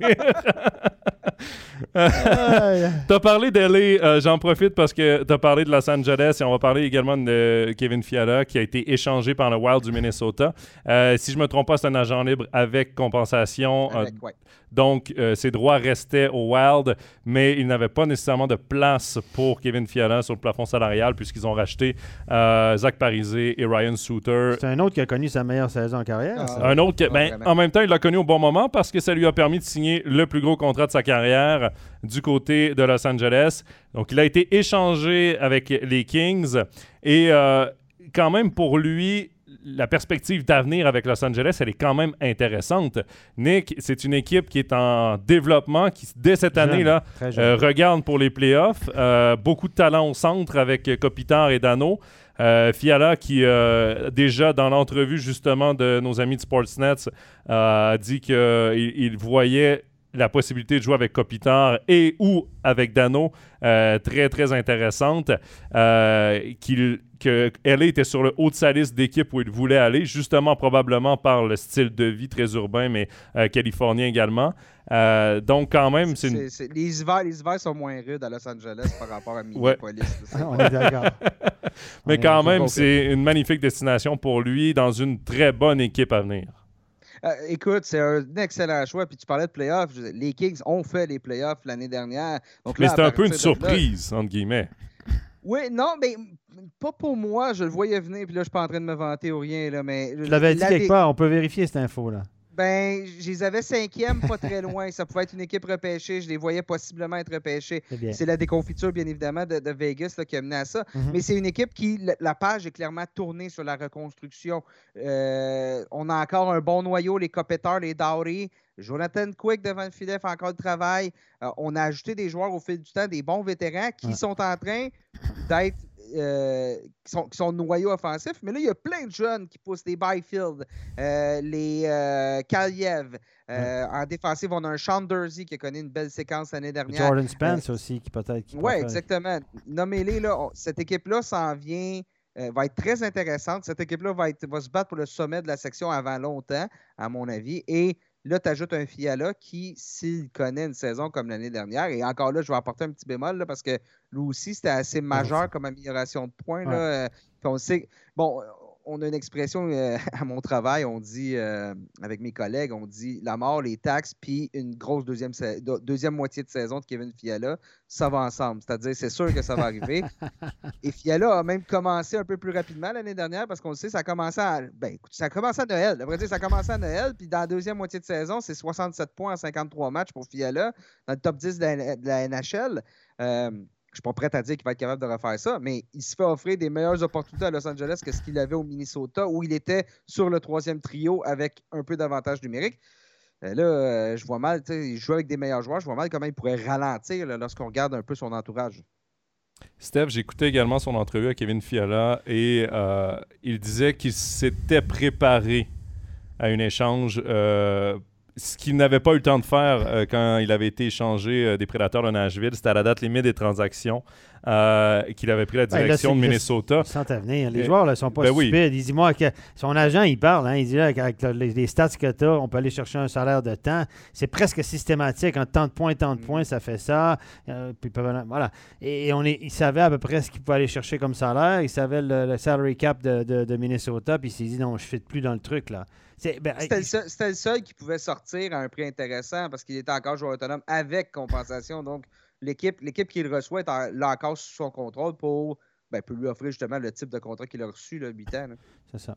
T'as parlé d'LA, euh, j'en profite parce que t'as parlé de Los Angeles et on va parler également de Kevin Fiala qui a été échangé par le Wild du Minnesota. Euh, si je me trompe pas, c'est un agent libre avec compensation. euh, Avec- ouais. Donc, euh, ses droits restaient au Wild, mais il n'avait pas nécessairement de place pour Kevin Fiala sur le plafond salarial puisqu'ils ont racheté euh, Zach Parisé et Ryan Suter. C'est un autre qui a connu sa meilleure saison en carrière. Ah. ça. Un autre, Pas ben, en même temps, il l'a connu au bon moment parce que ça lui a permis de signer le plus gros contrat de sa carrière du côté de Los Angeles. Donc, il a été échangé avec les Kings et euh, quand même pour lui, la perspective d'avenir avec Los Angeles, elle est quand même intéressante. Nick, c'est une équipe qui est en développement, qui dès cette année-là euh, regarde pour les playoffs. Euh, beaucoup de talent au centre avec euh, Kopitar et Dano. Euh, Fiala, qui déjà dans l'entrevue justement de nos amis de Sportsnet, a dit qu'il il voyait la possibilité de jouer avec Kopitar et ou avec Dano euh, très très intéressante. Euh, qu'il que LA était sur le haut de sa liste d'équipes où il voulait aller, justement probablement par le style de vie très urbain, mais euh, californien également. Euh, donc quand même, c'est une C'est- c'est- les, hivers, les hivers sont moins rudes à Los Angeles par rapport à. <laughs> Minneapolis. Ah, on est d'accord. <laughs> Mais On quand même, c'est une magnifique destination pour lui dans une très bonne équipe à venir. Euh, écoute, c'est un excellent choix. Puis tu parlais de playoffs. Les Kings ont fait les playoffs l'année dernière. Donc Mais là, c'était un peu une là- surprise, entre guillemets. Oui, non, mais pas pour moi. Je le voyais venir. Puis là, je suis pas en train de me vanter ou rien. Là, mais Je l'avais dit la- quelque part, on peut vérifier cette info-là. Ben, je les avais cinquième, pas très loin. Ça pouvait être une équipe repêchée. Je les voyais possiblement être repêchés. C'est la déconfiture, bien évidemment, de, de Vegas là, qui a mené à ça. Mhm. Mais c'est une équipe qui, la, page est clairement tournée sur la reconstruction. Euh, on a encore un bon noyau, les Copetters, les Dowry. Jonathan Quick devant le filet fait encore le travail. Euh, on a ajouté des joueurs au fil du temps, des bons vétérans qui Ouais. sont en train d'être. Euh, qui, sont, qui sont noyaux offensifs. Mais là, il y a plein de jeunes qui poussent des Byfield, euh, les euh, Kaliev. Euh, En défensive, on a un Sean Dursey qui a connu une belle séquence l'année dernière. Jordan Spence aussi, qui peut-être. Oui, exactement. Nommez-les, là. on- cette équipe-là s'en vient, euh, va être très intéressante. Cette équipe-là va, va se battre pour le sommet de la section avant longtemps, à mon avis. Et là, tu ajoutes un Fiala qui, s'il connaît une saison comme l'année dernière, et encore là, je vais apporter un petit bémol, là, parce que lui aussi, c'était assez majeur comme amélioration de points. Là, Ouais. euh, on sait, bon, on a une expression euh, <laughs> à mon travail, on dit, euh, avec mes collègues, on dit la mort, les taxes, puis une grosse deuxième, deuxième moitié de saison de Kevin Fiala, ça va ensemble. C'est-à-dire, c'est sûr que ça va arriver. <laughs> Et Fiala a même commencé un peu plus rapidement l'année dernière parce qu'on le sait, ça a commencé à, ben, écoute, ça a commencé à Noël. Dire, ça a commencé à Noël, puis dans la deuxième moitié de saison, c'est 67 points en 53 matchs pour Fiala, dans le top 10 de la, de la NHL. Euh, je suis pas prêt à dire qu'il va être capable de refaire ça, mais il se fait offrir des meilleures opportunités à Los Angeles que ce qu'il avait au Minnesota, où il était sur le troisième trio avec un peu d'avantage numérique. Euh, là, euh, je vois mal, il joue avec des meilleurs joueurs, je vois mal comment il pourrait ralentir lorsqu'on regarde un peu son entourage. Steph, j'écoutais également son entrevue à Kevin Fiala et euh, il disait qu'il s'était préparé à un échange, ce qu'il n'avait pas eu le temps de faire euh, quand il avait été échangé euh, des Prédateurs de Nashville. C'était à la date limite des transactions. Euh, qu'il avait pris la Ben, là, direction de Minnesota. Ils sentent à venir. Les joueurs ne sont pas ben oui. stupides. Il dit, moi, que son agent, il parle. hein, il dit, là, avec le- les, les stats que tu as, on peut aller chercher un salaire de temps. C'est presque systématique. En tant de points, tant de Mm. points, ça fait ça. Euh, puis, voilà. Et, on est, il savait à peu près ce qu'il pouvait aller chercher comme salaire. Il savait le, le salary cap de, de- de Minnesota. Puis il s'est dit, non, je ne plus dans le truc. là. C'est- ben, C'était le, seul, le seul qui pouvait sortir à un prix intéressant parce qu'il était encore joueur autonome avec compensation. Donc, l'équipe, l'équipe qui le reçoit est l'a encore sous son contrôle pour, ben, pour lui offrir justement le type de contrat qu'il a reçu, là, 8 ans. là. c'est ça.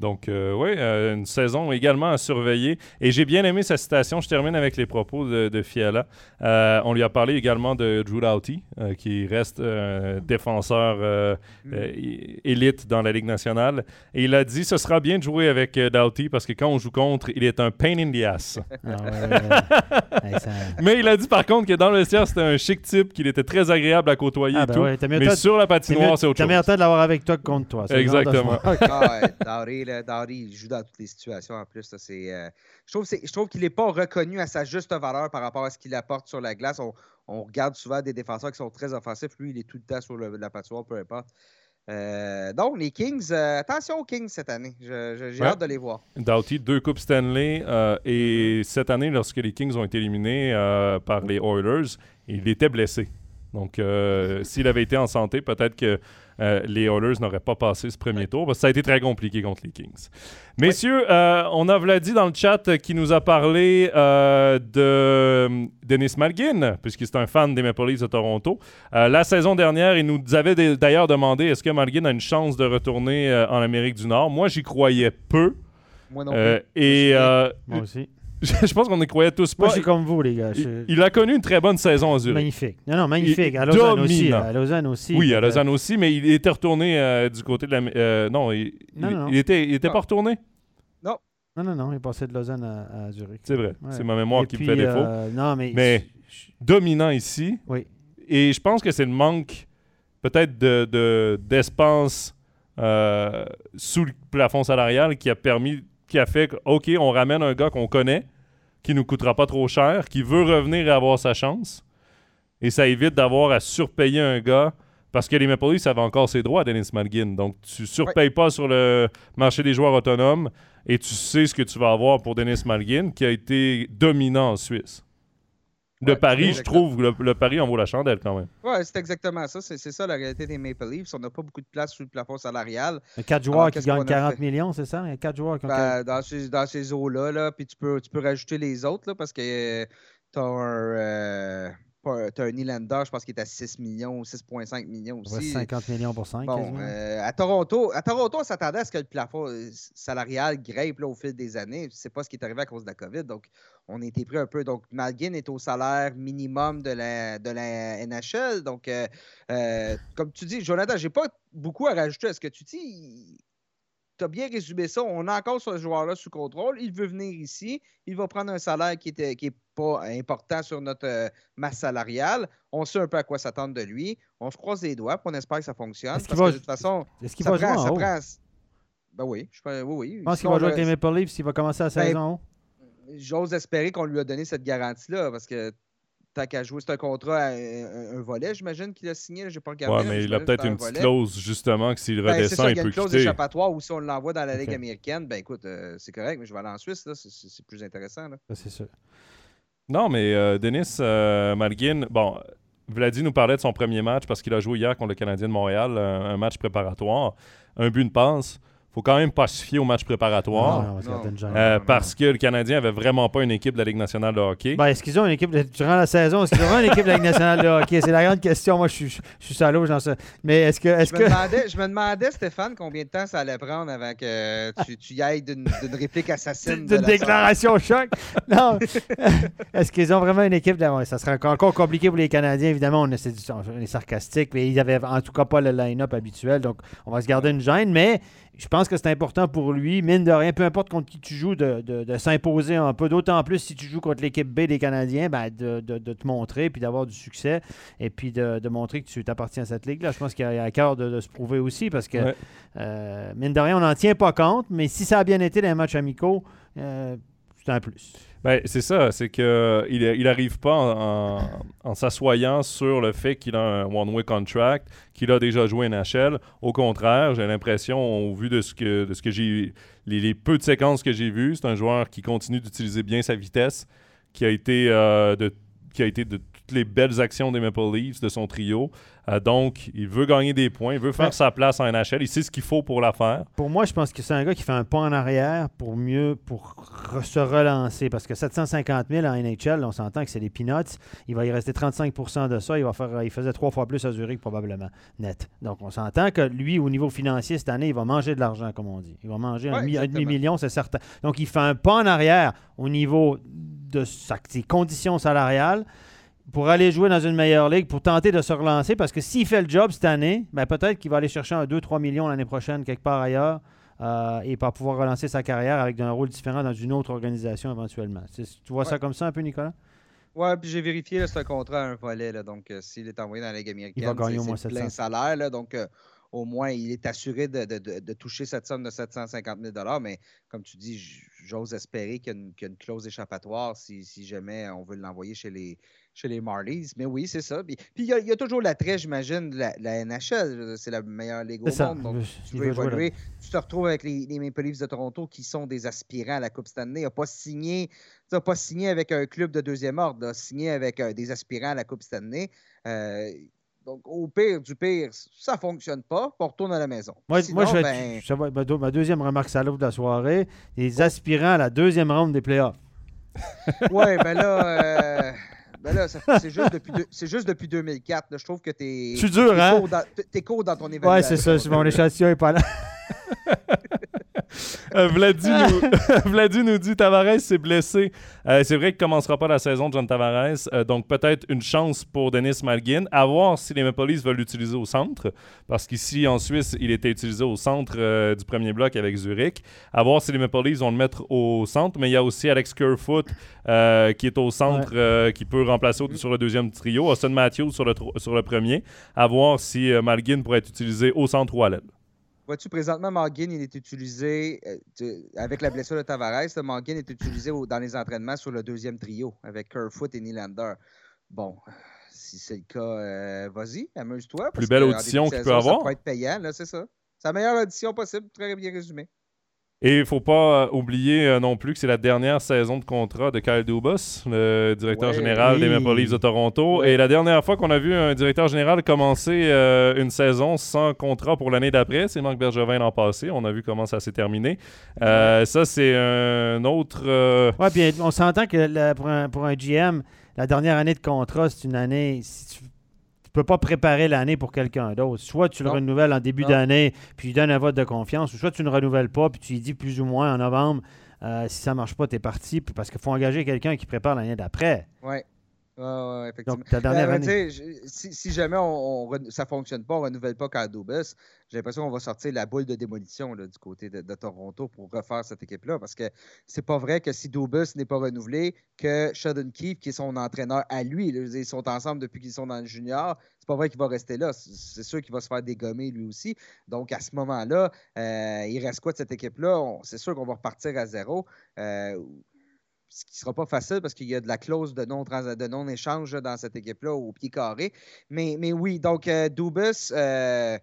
Donc, oui, une saison également à surveiller. Et j'ai bien aimé sa citation. Je termine avec les propos de, de Fiala. Euh, on lui a parlé également de Drew Doughty, euh, qui reste euh, défenseur euh, euh, é- élite dans la Ligue nationale. Et il a dit ce sera bien de jouer avec euh, Doughty parce que quand on joue contre, il est un pain in the ass. Ah, ouais, ouais, ouais. Hey, ça- Mais il a dit par contre que dans le vestiaire, c'était un chic type, qu'il était très agréable à côtoyer Ah, et ben tout. ouais, t'as mieux Mais sur la t'as patinoire, c'est autre t'as chose. meilleur temps de l'avoir avec toi que contre toi. Exactement. Dowry, là, il joue dans toutes les situations en plus. là, euh, je trouve, c'est- je trouve qu'il n'est pas reconnu à sa juste valeur par rapport à ce qu'il apporte sur la glace. On, on regarde souvent des défenseurs qui sont très offensifs. Lui, il est tout le temps sur le- la patinoire, peu importe. Euh, donc, les Kings, euh, attention aux Kings cette année. J'ai Ouais. hâte de les voir. Doughty, deux Coupes Stanley. euh, et cette année, lorsque les Kings ont été éliminés par les Oilers, il était blessé. Donc, euh, s'il avait été en santé, peut-être que euh, les Oilers n'auraient pas passé ce premier tour, parce que ça a été très compliqué contre les Kings. Messieurs, euh, on a Vladi dans le chat qui nous a parlé euh, de Dennis Malgin, puisqu'il est un fan des Maple Leafs de Toronto. Euh, la saison dernière, il nous avait d'ailleurs demandé est-ce que Malgin a une chance de retourner euh, en Amérique du Nord? Moi, j'y croyais peu. Moi non Euh, plus. et euh, Moi aussi. <laughs> je pense qu'on y croyait tous Moi, pas. je suis comme vous, les gars. Je- Il, il a connu une très bonne saison à Zurich. Magnifique. Non, non, magnifique. Il- À Lausanne aussi. dominant. À Lausanne aussi. Oui, à Euh, Lausanne aussi, mais il était retourné euh, du côté de la. euh, non, il, Non, il- non, non. il était, il était Ah. pas retourné? Non, non, non. Il est passé de Lausanne à, à Zurich. C'est vrai. Ouais. C'est ma mémoire Et qui puis, me fait défaut. euh, non, mais. Mais- Dominant ici. Oui. Et je pense que c'est le manque peut-être de, de- d'espace euh, sous le plafond salarial qui a permis, qui a fait que, OK, on ramène un gars qu'on connaît, qui nous coûtera pas trop cher, qui veut revenir et avoir sa chance. Et ça évite d'avoir à surpayer un gars. Parce que les Maple Leafs avaient encore ses droits à Dennis Malgin. Donc, tu surpayes pas sur le marché des joueurs autonomes et tu sais ce que tu vas avoir pour Dennis Malgin, qui a été dominant en Suisse. Le Ouais, pari, je trouve, le, le pari en vaut la chandelle quand même. Ouais, c'est exactement ça. C'est, c'est ça la réalité des Maple Leafs. On n'a pas beaucoup de place sous le plafond salarial. Il y a quatre Alors, joueurs qui gagnent qu'on a 40 fait? millions, c'est ça? Il y a quatre joueurs qui ont. Ben, dans ces, dans ces eaux-là, là, puis tu peux, tu peux rajouter les autres là, parce que tu as un, euh, t'as un Nylander, je pense qu'il est à 6 millions, 6,5 millions aussi. 50 millions pour 5. Bon, euh, à Toronto, à Toronto, on s'attendait à ce que le plafond euh, salarial grimpe là, au fil des années. C'est pas ce qui est arrivé à cause de la COVID. Donc, on a été pris un peu. Donc, Malgin est au salaire minimum de la, de la NHL. Donc, euh, euh, comme tu dis, Jonathan, j'ai pas beaucoup à rajouter à ce que tu dis. Tu as bien résumé ça. On a encore ce joueur-là sous contrôle. Il veut venir ici. Il va prendre un salaire qui n'est qui est pas important sur notre euh, masse salariale. On sait un peu à quoi s'attendre de lui. On se croise les doigts. On espère que ça fonctionne. Est-ce qu'il Parce va- que de toute façon, Est-ce qu'il ça va jouer prend, en ça haut? prend- Ben oui, je pense, oui, oui. Je pense Si qu'il va jouer avec le- les Maple Leafs s'il va commencer la Ben, saison. J'ose espérer qu'on lui a donné cette garantie-là parce que tant qu'à jouer, c'est un contrat à un, un volet, j'imagine qu'il a signé. Je n'ai pas regardé. Ouais, là, mais il a peut-être une petite clause, justement, que s'il Ben, redescend, ça, il il y a peut une clause quitter. ou si on l'envoie dans la Ligue américaine, ben écoute, euh, c'est correct, mais je vais aller en Suisse, là, c'est- plus intéressant. Là. Ça, c'est sûr. Non, mais euh, Denis euh, Malgin, bon, Vladi nous parlait de son premier match parce qu'il a joué hier contre le Canadien de Montréal, un, un match préparatoire. Un but, une passe. Faut quand même pas se fier au match préparatoire. Non, non, on va se garder une gêne. euh, parce que le Canadien avait vraiment pas une équipe de la Ligue nationale de hockey. Ben, est-ce qu'ils ont une équipe de- durant la saison? Est-ce qu'ils auront une équipe de la Ligue nationale de hockey? C'est la grande question. Moi, je suis, je suis salaud, j'en sais. Mais est-ce que. Est-ce Je, que... me demandais, je me demandais, Stéphane, combien de temps ça allait prendre avant que tu, tu y ailles d'une réplique assassine. D'une la déclaration choc? Non. <laughs> Est-ce qu'ils ont vraiment une équipe? De... ouais, ça serait encore, encore compliqué pour les Canadiens. Évidemment, on, du- on est sarcastique, mais ils n'avaient en tout cas pas le line-up habituel. Donc, on va se garder une gêne. Mais je pense que c'est important pour lui, mine de rien, peu importe contre qui tu joues, de, de- de s'imposer un peu. D'autant plus si tu joues contre l'équipe B des Canadiens, ben, de, te montrer, puis d'avoir du succès, et puis de, montrer que tu t'appartiens à cette ligue-là. Je pense qu'il y a à cœur de, de se prouver aussi, parce que, Ouais. euh, mine de rien, on n'en tient pas compte, mais si ça a bien été dans les matchs amicaux, euh, c'est un plus. Ben, c'est ça, c'est que il, il arrive pas en, en- en s'assoyant sur le fait qu'il a un one-way contract, qu'il a déjà joué NHL. Au contraire, j'ai l'impression, au vu de ce que, de ce que j'ai, les, les peu de séquences que j'ai vues, c'est un joueur qui continue d'utiliser bien sa vitesse, qui a été euh, de qui a été de toutes les belles actions des Maple Leafs, de son trio. Euh, donc, il veut gagner des points, il veut faire Ouais. sa place en NHL, il sait ce qu'il faut pour la faire. Pour moi, je pense que c'est un gars qui fait un pas en arrière pour mieux pour re- se relancer. Parce que 750 000 en NHL, on s'entend que c'est des peanuts. Il va y rester 35% de ça. Il, va faire, il faisait trois fois plus à Zurich, probablement, net. Donc, on s'entend que lui, au niveau financier, cette année, il va manger de l'argent, comme on dit. Il va manger un, mi- demi-million, c'est certain. Donc, il fait un pas en arrière au niveau de sa- ses conditions salariales pour aller jouer dans une meilleure ligue, pour tenter de se relancer. Parce que s'il fait le job cette année, ben peut-être qu'il va aller chercher un 2-3 millions l'année prochaine quelque part ailleurs euh, et pas pouvoir relancer sa carrière avec un rôle différent dans une autre organisation éventuellement. Tu vois ça comme ça un peu, Nicolas? Ouais, puis j'ai vérifié, c'est un contrat à un volet. Là, donc, euh, s'il est envoyé dans la Ligue américaine, gagner c'est- au moins c'est 700. plein salaire. Là, donc, euh, au moins, il est assuré de, de- de- de toucher cette somme de 750 000 Mais comme tu dis, j'ose espérer qu'il y, y a une clause échappatoire si, si jamais on veut l'envoyer chez les, chez les Marlies. Mais oui, c'est ça. Puis il y, a- il y a toujours l'attrait, j'imagine, de la, la NHL. C'est la meilleure ligue au monde. Donc, tu veux évoluer. Tu te retrouves avec les, les Maple Leafs de Toronto qui sont des aspirants à la Coupe Stanley. Il n'a pas signé, pas signé avec un club de deuxième ordre, il a signé avec euh, des aspirants à la Coupe Stanley. Euh, donc, au pire du pire, ça ne fonctionne pas, on retourne à la maison. Moi, Sinon, moi je vais ben, ça va être ma, deux- ma deuxième remarque salaud de la soirée. Les aspirants à la deuxième ronde des playoffs. <laughs> ouais, ben là, euh, ben là c'est juste, juste depuis 2004. là. je trouve que tu es, Je suis dur, hein? court dans, t'es- t'es court dans ton évaluation. Ouais, c'est ça. Mon échantillon est pas là. <laughs> Euh, <laughs> <laughs> Vladi, nous, dit Tavares s'est blessé. Euh, c'est vrai qu'il ne commencera pas la saison de John Tavares, euh, donc peut-être une chance pour Denis Malgin. À voir si les Maple Leafs veulent l'utiliser au centre, parce qu'ici en Suisse, il était utilisé au centre euh, du premier bloc avec Zurich. À voir si les Maple Leafs vont le mettre au centre, mais il y a aussi Alex Kerfoot qui est au centre, qui peut remplacer sur le deuxième trio. Austin Matthews sur le, sur le premier. À voir si Malgin pourrait être utilisé au centre ou à l'aile. Vois-tu, présentement, Morgan, il est utilisé, euh, avec la blessure de Tavares, Morgan est utilisé au- dans les entraînements sur le deuxième trio avec Kerfoot et Nylander. Bon, si c'est le cas, euh, vas-y, amuse-toi. Plus belle que audition qu'il peut avoir. Ça peut être payant, là, c'est ça. C'est la meilleure audition possible, très bien résumé. Et il ne faut pas euh, oublier euh, non plus que c'est la dernière saison de contrat de Kyle Dubas, le directeur Ouais. général des Oui. Maple Leafs de Toronto. Ouais. Et la dernière fois qu'on a vu un directeur général commencer euh, une saison sans contrat pour l'année d'après, c'est Marc Bergevin l'an passé. On a vu comment ça s'est terminé. Euh, ça, c'est un autre... euh, Ouais, bien, on s'entend que la- pour, un, pour un GM, la dernière année de contrat, c'est une année. Si tu, tu peux pas préparer l'année pour quelqu'un d'autre. Soit tu le Non. renouvelles en début d'année, puis tu donnes un vote de confiance, ou soit tu ne renouvelles pas, puis tu lui dis plus ou moins en novembre, euh, si ça marche pas, tu es parti, puis parce qu'il faut engager quelqu'un qui prépare l'année d'après. Oui, ouais, effectivement. Donc, ta dernière année. si, si jamais on, ça ne fonctionne pas, on ne renouvelle pas Dubas, j'ai l'impression qu'on va sortir la boule de démolition là, du côté de, de Toronto pour refaire cette équipe-là. Parce que c'est pas vrai que si Dubas n'est pas renouvelé, que Sheldon Keefe, qui est son entraîneur à lui, là, ils sont ensemble depuis qu'ils sont dans le junior, c'est pas vrai qu'il va rester là. C'est sûr qu'il va se faire dégommer lui aussi. Donc à ce moment-là, euh, il reste quoi de cette équipe-là? C'est sûr qu'on va repartir à zéro. Euh, ce qui ne sera pas facile parce qu'il y a de la clause de non non-échange là, dans cette équipe-là au pied carré. Mais, mais oui, donc euh, Dubus, euh,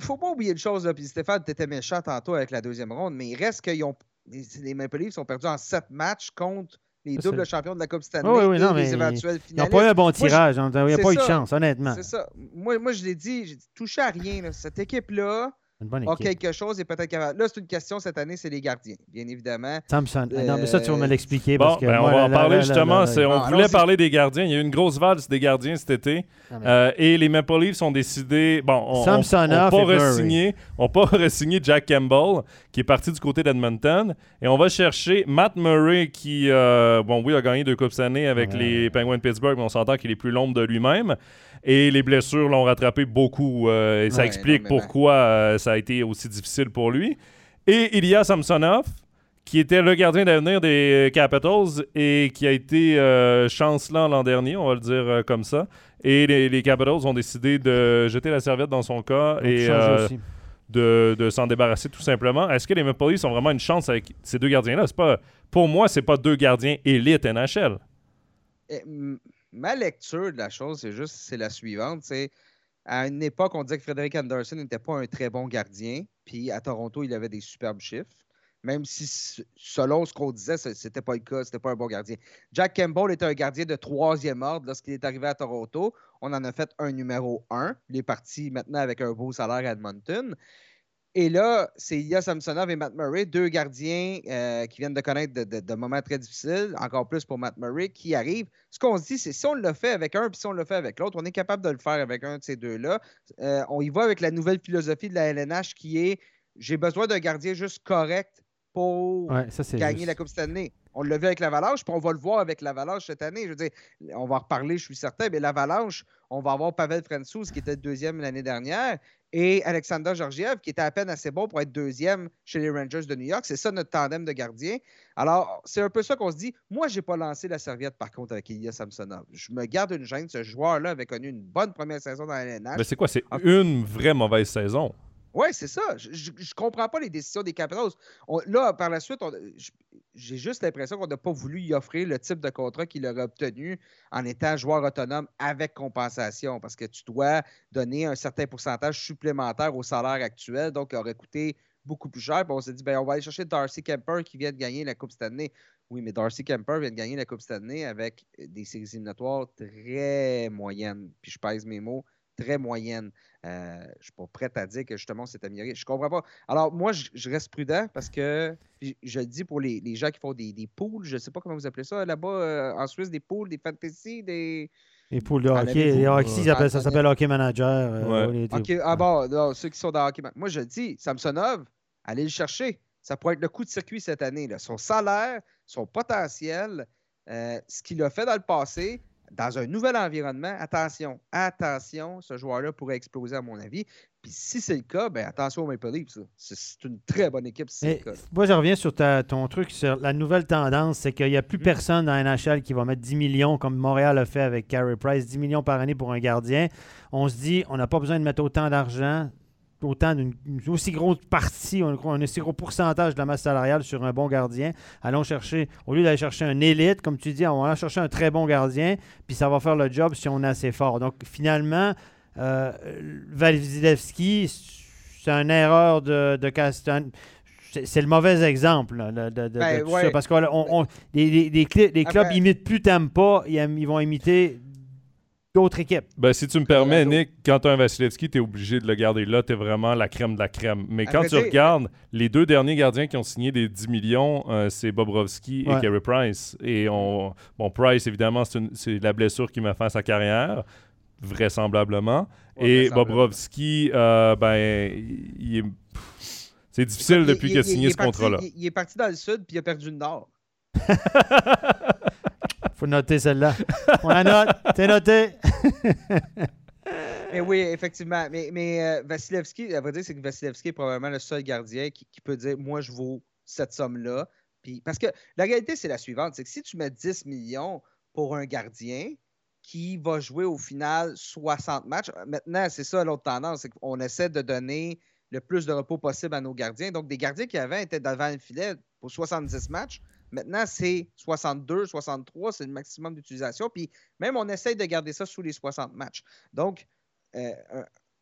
faut pas oublier une chose, là, puis Stéphane, tu étais méchant tantôt avec la deuxième ronde, mais il reste qu'ils ont. Les, les Maple Leafs ont perdu en sept matchs contre les doubles champions de la Coupe Stanley Oui, oui, et non, les éventuels Ils n'ont finalistes. pas eu un bon tirage. Il n'y a pas eu de chance, honnêtement. C'est ça. Moi, moi, je l'ai dit, j'ai dit, touchez à rien. là. Cette équipe-là Une bonne a quelque chose et peut-être capable. Là, c'est une question cette année, c'est les gardiens, bien évidemment. Samson. Ah non, mais ça, tu vas me Euh, l'expliquer. Bon, parce que ben, moi, on va en parler justement. C'est- on Ah, voulait parler des gardiens. Il y a eu une grosse valse des gardiens cet été. Ah, mais- Euh, et les Maple Leafs ont décidé, bon, on on- Samsonov on et pas re-signé, on pas <laughs> re-signé Jack Campbell, qui est parti du côté d'Edmonton, et on va chercher Matt Murray, qui, euh, bon, oui, a gagné deux coupes cette année avec Ouais. les Penguins de Pittsburgh, mais on s'entend qu'il est plus l'ombre de lui-même. Et les blessures l'ont rattrapé beaucoup, euh, et ça Ouais, explique pourquoi euh, ça a été aussi difficile pour lui. Et il y a Samsonov, qui était le gardien d'avenir des Capitals et qui a été euh, chancelant l'an dernier, on va le dire euh, comme ça. Et les, les Capitals ont décidé de jeter la serviette dans son cas Donc, et euh, de, de s'en débarrasser tout simplement. Est-ce que les Maple Leafs ont vraiment une chance avec ces deux gardiens-là? C'est pas, pour moi, c'est pas deux gardiens élite NHL. Ma lecture de la chose, c'est juste c'est la suivante. C'est à une époque, on disait que Frédéric Anderson n'était pas un très bon gardien. Puis à Toronto, il avait des superbes chiffres. Même si, selon ce qu'on disait, ce n'était pas le cas, c'était pas un bon gardien. Jack Campbell était un gardien de troisième ordre lorsqu'il est arrivé à Toronto. On en a fait un numéro un. Il est parti maintenant avec un beau salaire à Edmonton. Et là, c'est Ilya Samsonov et Matt Murray, deux gardiens euh, qui viennent de connaître de, moments très difficiles, encore plus pour Matt Murray, qui arrivent. Ce qu'on se dit, c'est si on le fait avec un puis si on le fait avec l'autre, on est capable de le faire avec un de ces deux-là. Euh, on y va avec la nouvelle philosophie de la LNH qui est j'ai besoin d'un gardien juste correct pour gagner la Coupe Stanley. On l'a vu avec l'Avalanche, puis on va le voir avec l'Avalanche cette année. Je veux dire, on va en reparler, je suis certain, mais l'Avalanche, on va avoir Pavel Francouz, qui était deuxième l'année dernière, et Alexander Georgiev, qui était à peine assez bon pour être deuxième chez les Rangers de New York. C'est ça notre tandem de gardiens. Alors, c'est un peu ça qu'on se dit. Moi, je n'ai pas lancé la serviette, par contre, avec Ilya Samsonov. Je me garde une gêne. Ce joueur-là avait connu une bonne première saison dans la LNH. Mais c'est quoi? C'est une vraie mauvaise saison. Oui, c'est ça. Je ne comprends pas les décisions des Capitals. là, par la suite, j'ai juste l'impression qu'on n'a pas voulu y offrir le type de contrat qu'il aurait obtenu en étant joueur autonome avec compensation, parce que tu dois donner un certain pourcentage supplémentaire au salaire actuel, donc il aurait coûté beaucoup plus cher. Puis on s'est dit, ben, on va aller chercher Darcy Kemper qui vient de gagner la Coupe Stanley. Oui, mais Darcy Kemper vient de gagner la Coupe Stanley avec des séries éliminatoires très moyennes. Puis je pèse mes mots, très moyennes. Euh, je ne suis pas prêt à dire que justement c'est amélioré. Je comprends pas. Alors, moi, je, reste prudent parce que je le dis pour les, gens qui font des, des poules, je ne sais pas comment vous appelez ça là-bas euh, en Suisse, des poules, des fantasy, des. Les poules de hockey. Les hockey ça s'appelle Hockey Manager. Euh, ah bon, ceux qui sont dans Hockey Moi, je le dis, Samsonov, allez le chercher. Ça pourrait être le coup de circuit cette année. Là. Son salaire, son potentiel, ce qu'il a fait dans le passé, dans un nouvel environnement, attention, attention, ce joueur-là pourrait exploser à mon avis. Puis si c'est le cas, ben attention au Maple Leafs. C'est une très bonne équipe. Moi, je reviens sur ton truc, sur la nouvelle tendance, c'est qu'il n'y a plus mm. personne dans NHL qui va mettre 10 millions, comme Montréal a fait avec Carey Price, 10 millions par année pour un gardien. On se dit, on n'a pas besoin de mettre autant d'argent autant d'une aussi grosse partie, un, un, aussi gros pourcentage de la masse salariale sur un bon gardien. Allons chercher, au lieu d'aller chercher un élite, comme tu dis, on va aller chercher un très bon gardien, puis ça va faire le job si on est assez fort. Donc finalement, euh, c'est une erreur de, de c'est le mauvais exemple de, ben, tout ça. Parce que les, les, clubs n'imitent plus Tampa, ils, ils vont imiter d'autres équipes. Ben, si tu me permets, Nick, quand tu as un Vasilevski, tu es obligé de le garder là. Tu es vraiment la crème de la crème. Mais quand tu regardes, les deux derniers gardiens qui ont signé des 10 millions, euh, c'est Bobrovski et Carey Price. Et on, bon, Price, évidemment, c'est la blessure qui m'a fait sa carrière, vraisemblablement. et Bobrovski, euh, ben, il est. C'est difficile depuis qu'il a signé ce contrat-là. Il, est parti dans le sud puis il a perdu le nord. <laughs> noter celle-là. On la note. C'est noté. mais oui, effectivement. Mais, mais euh, Vasilevski, à vrai dire, c'est que Vasilevski est probablement le seul gardien qui, peut dire Moi, je vaux cette somme-là. Parce que la réalité, c'est la suivante c'est que si tu mets 10 millions pour un gardien qui va jouer au final 60 matchs, maintenant, c'est ça l'autre tendance c'est qu'on essaie de donner le plus de repos possible à nos gardiens. Donc, des gardiens qui avaient été devant le filet pour 70 matchs, Maintenant, c'est 62, 63, c'est le maximum d'utilisation. Puis même, on essaye de garder ça sous les 60 matchs. Donc, euh,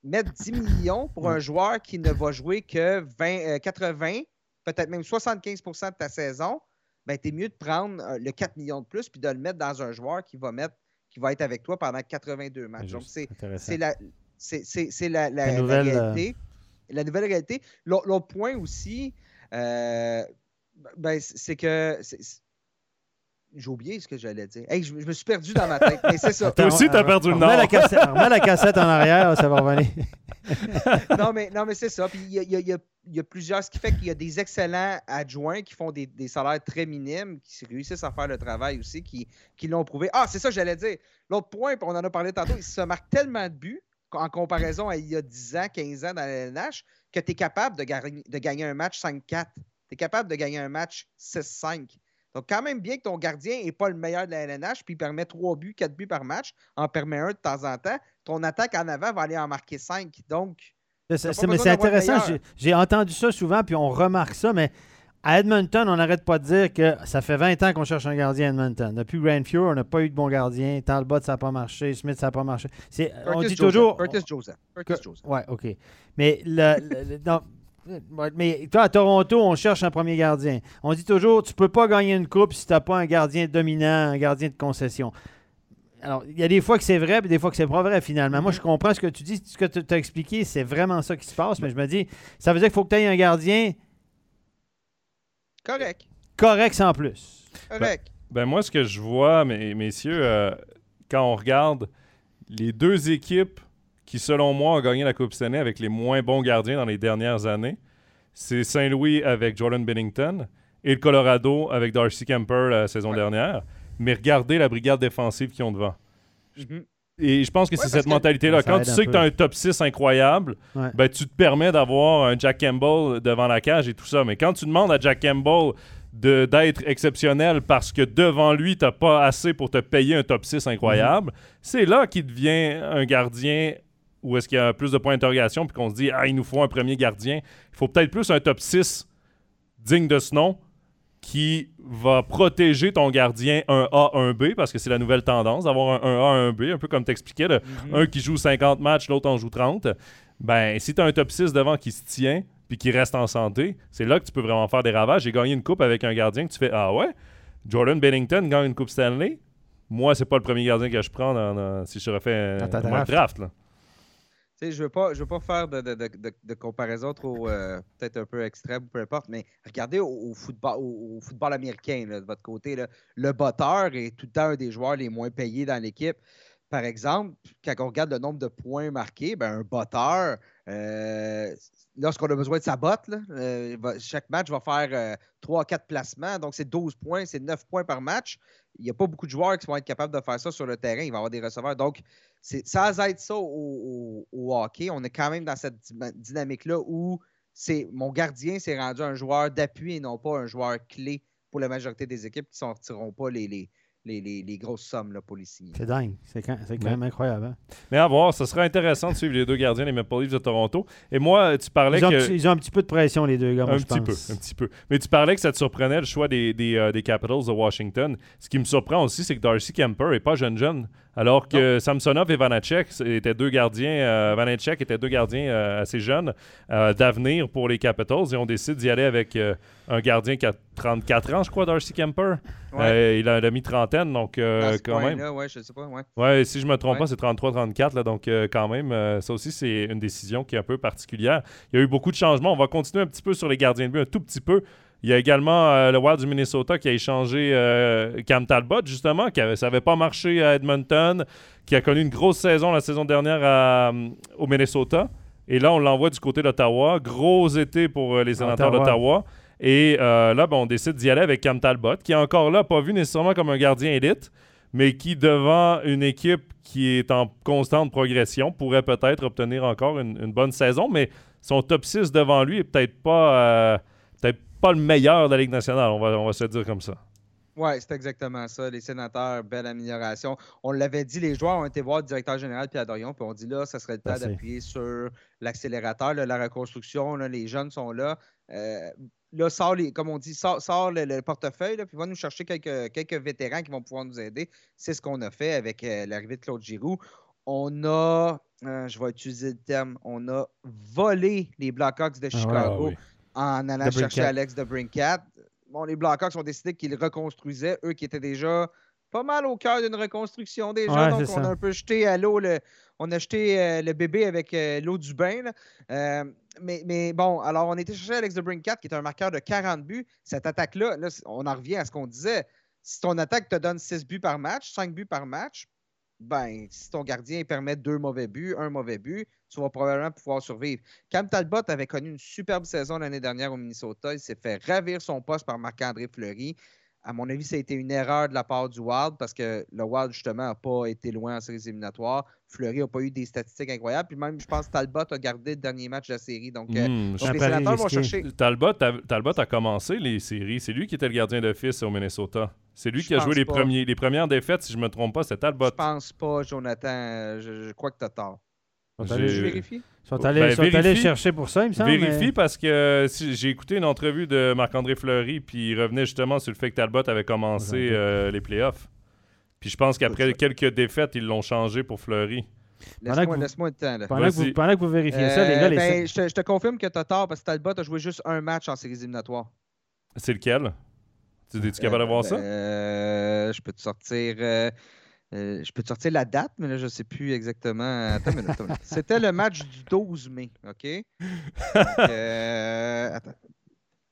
mettre 10 millions pour un joueur qui ne va jouer que 20, 80, euh, peut-être même 75% de ta saison, ben, tu es mieux de prendre euh, le 4 millions de plus puis de le mettre dans un joueur qui va mettre qui va être avec toi pendant 82 matchs. Donc, c'est la, c'est la, la, réalité. La nouvelle réalité. L'autre point aussi, ben, c'est que. J'ai oublié ce que j'allais dire. je, me suis perdu dans ma tête, mais c'est ça. <laughs> Toi aussi, t'as perdu le nord. la, cassette, la cassette en arrière, ça va revenir. <laughs> non, mais, non, mais c'est ça. Puis il y a, y a, plusieurs. Ce qui fait qu'il y a des excellents adjoints qui font des, salaires très minimes, qui réussissent à faire le travail aussi, qui, qui l'ont prouvé. Ah, c'est ça que j'allais dire. L'autre point, on en a parlé tantôt, il se marque tellement de buts en comparaison à il y a 10 ans, 15 ans dans la LNH, que tu es capable de, de gagner un match 5-4 tu es capable de gagner un match 6-5. Donc, quand même bien que ton gardien n'est pas le meilleur de la LNH, puis il permet 3 buts, 4 buts par match, en permet un de temps en temps. Ton attaque en avant va aller en marquer 5. Donc, C'est- intéressant. J'ai entendu ça souvent, puis on remarque ça, mais à Edmonton, on n'arrête pas de dire que ça fait 20 ans qu'on cherche un gardien à Edmonton. Depuis Grandfure, on n'a pas eu de bon gardien. Talbot, ça n'a pas marché. Smith, ça n'a pas marché. On dit Joseph, toujours. Curtis Joseph. Curtis Joseph. Ouais, OK. Mais, le, mais toi, à Toronto, on cherche un premier gardien. On dit toujours, tu peux pas gagner une coupe si tu n'as pas un gardien dominant, un gardien de concession. Alors, il y a des fois que c'est vrai, puis des fois que c'est pas vrai, finalement. Moi, je comprends ce que tu dis. Ce que tu as expliqué, c'est vraiment ça qui se passe. Mais je me dis, ça veut dire qu'il faut que tu aies un gardien Correct. correct sans plus. Correct. Ben moi, ce que je vois, mes- messieurs, euh, quand on regarde les deux équipes qui, selon moi, ont gagné la Coupe Stanley avec les moins bons gardiens dans les dernières années, c'est Saint-Louis avec Jordan Bennington et le Colorado avec Darcy Kemper la saison Ouais. dernière. Mais regardez la brigade défensive qu'ils ont devant. Mhm. Et je pense que Ouais, c'est cette que- mentalité-là. Quand tu sais que tu as un top 6 incroyable, Ouais. ben, tu te permets d'avoir un Jack Campbell devant la cage et tout ça. Mais quand tu demandes à Jack Campbell de- d'être exceptionnel parce que devant lui, tu pas assez pour te payer un top 6 incroyable, Mhm. c'est là qu'il devient un gardien où est-ce qu'il y a plus de points d'interrogation puis qu'on se dit, ah, il nous faut un premier gardien. Il faut peut-être plus un top 6 digne de ce nom qui va protéger ton gardien un A, un B, parce que c'est la nouvelle tendance d'avoir un, un A, un B, un peu comme t'expliquais, le- Mhm. un qui joue 50 matchs, l'autre en joue 30. Ben, si tu as un top 6 devant qui se tient puis qui reste en santé, c'est là que tu peux vraiment faire des ravages. J'ai gagné une coupe avec un gardien que tu fais Ah ouais, Jordan Bennington gagne une coupe Stanley. Moi, c'est pas le premier gardien que je prends dans- dans- si je refais un draft. draft. là. Je veux veux pas faire de, comparaison trop euh, peut-être un peu extrême, peu importe, mais regardez au, football, américain de votre côté. le botteur est tout le temps un des joueurs les moins payés dans l'équipe. Par exemple, quand on regarde le nombre de points marqués, ben, un botteur, euh, lorsqu'on a besoin de sa botte, euh, chaque match va faire 3 4 placements, donc c'est 12 points, c'est 9 points par match. Il n'y a pas beaucoup de joueurs qui vont être capables de faire ça sur le terrain. Il va y avoir des receveurs. Donc, sans être ça au, hockey, on est quand même dans cette dynamique-là où mon gardien s'est rendu un joueur d'appui et non pas un joueur clé pour la majorité des équipes qui ne sortiront pas les, les, les- les grosses sommes là, pour les signer. C'est dingue. C'est quand, c'est quand Ouais. même incroyable. hein. Mais à voir, ce sera intéressant de suivre les deux gardiens des Maple Leafs de Toronto. Et moi, tu parlais Ils ont, que. un petit- ils ont un petit peu de pression, les deux gars, moi, un je petit pense. peu, un petit peu. Mais tu parlais que ça te surprenait le choix des, des, euh, des Capitals de Washington. Ce qui me surprend aussi, c'est que Darcy Kemper n'est pas jeune jeune. Alors que Samsonov et Vanacek étaient deux gardiens, euh, Vanacek étaient deux gardiens euh, assez jeunes euh, d'avenir pour les Capitals et on décide d'y aller avec un gardien qui a 34 ans, je crois, Darcy Kemper. Il a, il a mis trentaine, donc ce quand même. ouais, je sais pas. Ouais. Ouais, si je me trompe pas, c'est 33-34, là, donc quand même, ça aussi, c'est une décision qui est un peu particulière. Il y a eu beaucoup de changements. On va continuer un petit peu sur les gardiens de but, un tout petit peu. Il y a également euh, le Wild du Minnesota qui a échangé euh, Cam Talbot, justement, qui avait, ça n'avait pas marché à Edmonton, qui a connu une grosse saison la saison dernière à, au Minnesota. Et là, on l'envoie du côté d'Ottawa. Gros été pour euh, les sénateurs Ottawa. d'Ottawa. Et euh, là, ben, on décide d'y aller avec Cam Talbot, qui est encore là, pas vu nécessairement comme un gardien élite, mais qui, devant une équipe qui est en constante progression, pourrait peut-être obtenir encore une, une bonne saison, mais son top 6 devant lui est peut-être pas, euh, pas le meilleur de la Ligue nationale, on va, on va se dire comme ça. Oui, c'est exactement ça. Les sénateurs, belle amélioration. On l'avait dit, les joueurs ont été voir le directeur général Pierre Dorion, puis on dit là, ça serait le temps d'appuyer sur l'accélérateur, la reconstruction. là, les jeunes sont là. Euh, là, sort les, comme on dit, sort, sort le, le portefeuille, là, puis va nous chercher quelques, quelques vétérans qui vont pouvoir nous aider. C'est ce qu'on a fait avec euh, l'arrivée de Claude Giroux. On a, euh, je vais utiliser le terme, on a volé les Blackhawks de Ah. Chicago Ah oui. En allant chercher. Alex de Brincat. Bon, les Blackhawks ont décidé qu'ils reconstruisaient, eux qui étaient déjà pas mal au cœur d'une reconstruction déjà. Ouais, donc, on a un peu jeté à l'eau le, on a jeté euh, le bébé avec euh, l'eau du bain. Euh, mais, mais bon, alors on était chercher Alex de Brincat, qui est un marqueur de 40 buts. Cette attaque-là, là, on en revient à ce qu'on disait. Si ton attaque te donne 6 buts par match, 5 buts par match, ben, si ton gardien permet deux mauvais buts, un mauvais but, tu vas probablement pouvoir survivre. Cam Talbot avait connu une superbe saison l'année dernière au Minnesota. Il s'est fait ravir son poste par Marc-André Fleury. À mon avis, ça a été une erreur de la part du Wild parce que le Wild, justement, n'a pas été loin en séries éliminatoires. Fleury n'a pas eu des statistiques incroyables. Puis même, je pense que Talbot a gardé le dernier match de la série. Donc, euh, Hmm, donc les sénateurs vont chercher. Talbot, a, Talbot a commencé les séries. C'est lui qui était le gardien d'office au Minnesota. C'est lui Je qui a joué les, pas. premiers, les premières défaites, si je me trompe pas, c'est Talbot. Je pense pas, Jonathan. Je, je crois que tu as tort. Je vérifie. Ils sont Ben, allés- ils sont allés chercher pour ça, il me semble. Vérifie mais- parce que euh, si- j'ai écouté une entrevue de Marc-André Fleury, puis il revenait justement sur le fait que Talbot avait commencé euh, les playoffs. Puis je pense qu'après quelques défaites, ils l'ont changé pour Fleury. Pendant Laisse-moi que vous- laisse-moi le temps. Là. Pendant que, vous, Vas-y. pendant que vous vérifiez ça, les Euh, gars, les ben, je, te, je te confirme que t'as tort parce que Talbot a joué juste un match en séries éliminatoires. C'est lequel? Tu es-tu capable de Euh, voir ça? euh, je peux te sortir. Euh, je peux te sortir la date, mais là, je sais plus exactement. Attends une minute, attends une minute. C'était le match du 12 mai, OK? Donc, euh, attends.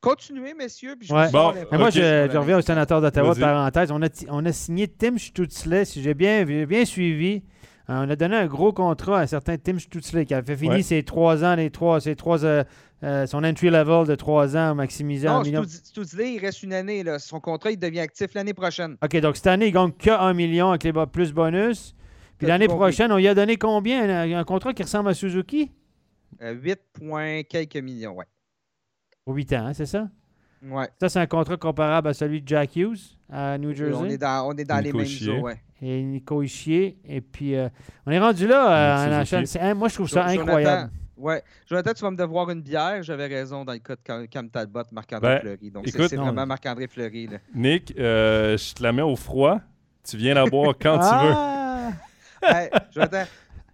Continuez, messieurs. Puis je Ouais. Bon, Mais moi, je, reviens au sénateur d'Ottawa, Vas-y. parenthèse. On a, ti- on a signé Tim Stutzley, si j'ai bien, j'ai bien suivi. Euh, on a donné un gros contrat à un certain Tim Stutzley qui a fait fini Ouais. ses trois ans, les trois, ses trois, euh, euh, son entry level de trois ans maximisé en Non, million. Studley, il reste une année. Là. Son contrat, il devient actif l'année prochaine. OK, donc cette année, il gagne que 1 million avec les plus bonus. Puis l'année tout prochaine, on lui a donné combien? Un, un contrat qui ressemble à Suzuki? Euh, 8 points quelques millions, ouais. Pour 8 ans, hein, c'est ça? Ouais. Ça, c'est un contrat comparable à celui de Jack Hughes à New Jersey. On est dans, on est dans les mêmes eaux, ouais. Et Nico Ischier. Et puis, euh, on est rendu là euh, en. C'est- hein, moi, je trouve ça incroyable. Ouais. Jonathan, tu vas me devoir une bière. J'avais raison dans le cas de Cam, Talbot, Marc-André Ben, Fleury. Donc, c'est- vraiment Marc-André Fleury. Là. Nick, euh, je te la mets au froid. Tu viens la boire quand tu veux. Ah! Hey, Jonathan,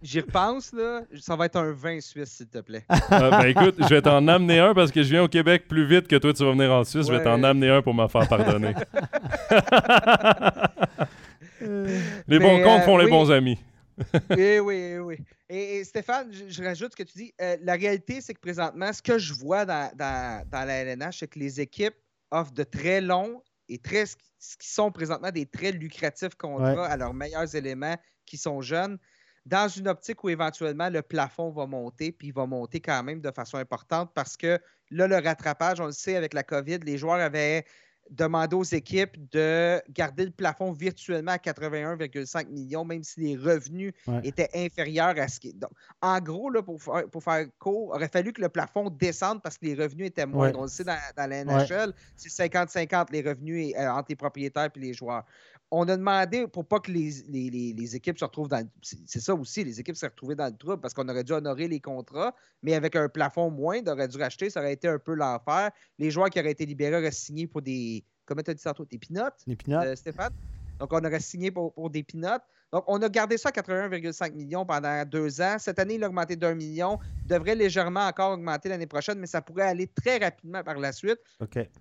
j'y repense, là. Ça va être un vin suisse, s'il te plaît. Ah, ben écoute, je vais t'en amener un parce que je viens au Québec plus vite que toi tu vas venir en Suisse. Je vais t'en amener un pour me faire pardonner. <laughs> les bons comptes euh, font les oui. bons amis. Oui, oui, oui. Et, et Stéphane, je, je rajoute ce que tu dis. Euh, la réalité, c'est que présentement, ce que je vois dans, dans- dans la LNH, c'est que les équipes offrent de très longs et très, ce qui sont présentement des très lucratifs contrats Ouais. à leurs meilleurs éléments qui sont jeunes, dans une optique où éventuellement le plafond va monter, puis il va monter quand même de façon importante parce que là, le rattrapage, on le sait, avec la COVID, les joueurs avaient demandé aux équipes de garder le plafond virtuellement à 81,5 millions, même si les revenus Ouais. étaient inférieurs à ce qui. Donc, en gros, là, pour, faire, pour faire court, il aurait fallu que le plafond descende parce que les revenus étaient moindres. Ouais. On le sait dans, dans la NHL, c'est 50-50 les revenus euh, entre les propriétaires et les joueurs. On a demandé pour pas que les, les- les- les équipes se retrouvent dans le- c'est c'est ça aussi, les équipes s'est retrouvées dans le trouble parce qu'on aurait dû honorer les contrats, mais avec un plafond moindre, on aurait dû racheter, ça aurait été un peu l'enfer. Les joueurs qui auraient été libérés auraient signé pour des. Comment tu as dit tantôt, des pinottes? Les pinottes. euh, Stéphane? Donc, on aurait signé pour, pour des pinottes. Donc, on a gardé ça à 81,5 millions pendant deux ans. Cette année, il a augmenté d'un million. Il devrait légèrement encore augmenter l'année prochaine, mais ça pourrait aller très rapidement par la suite.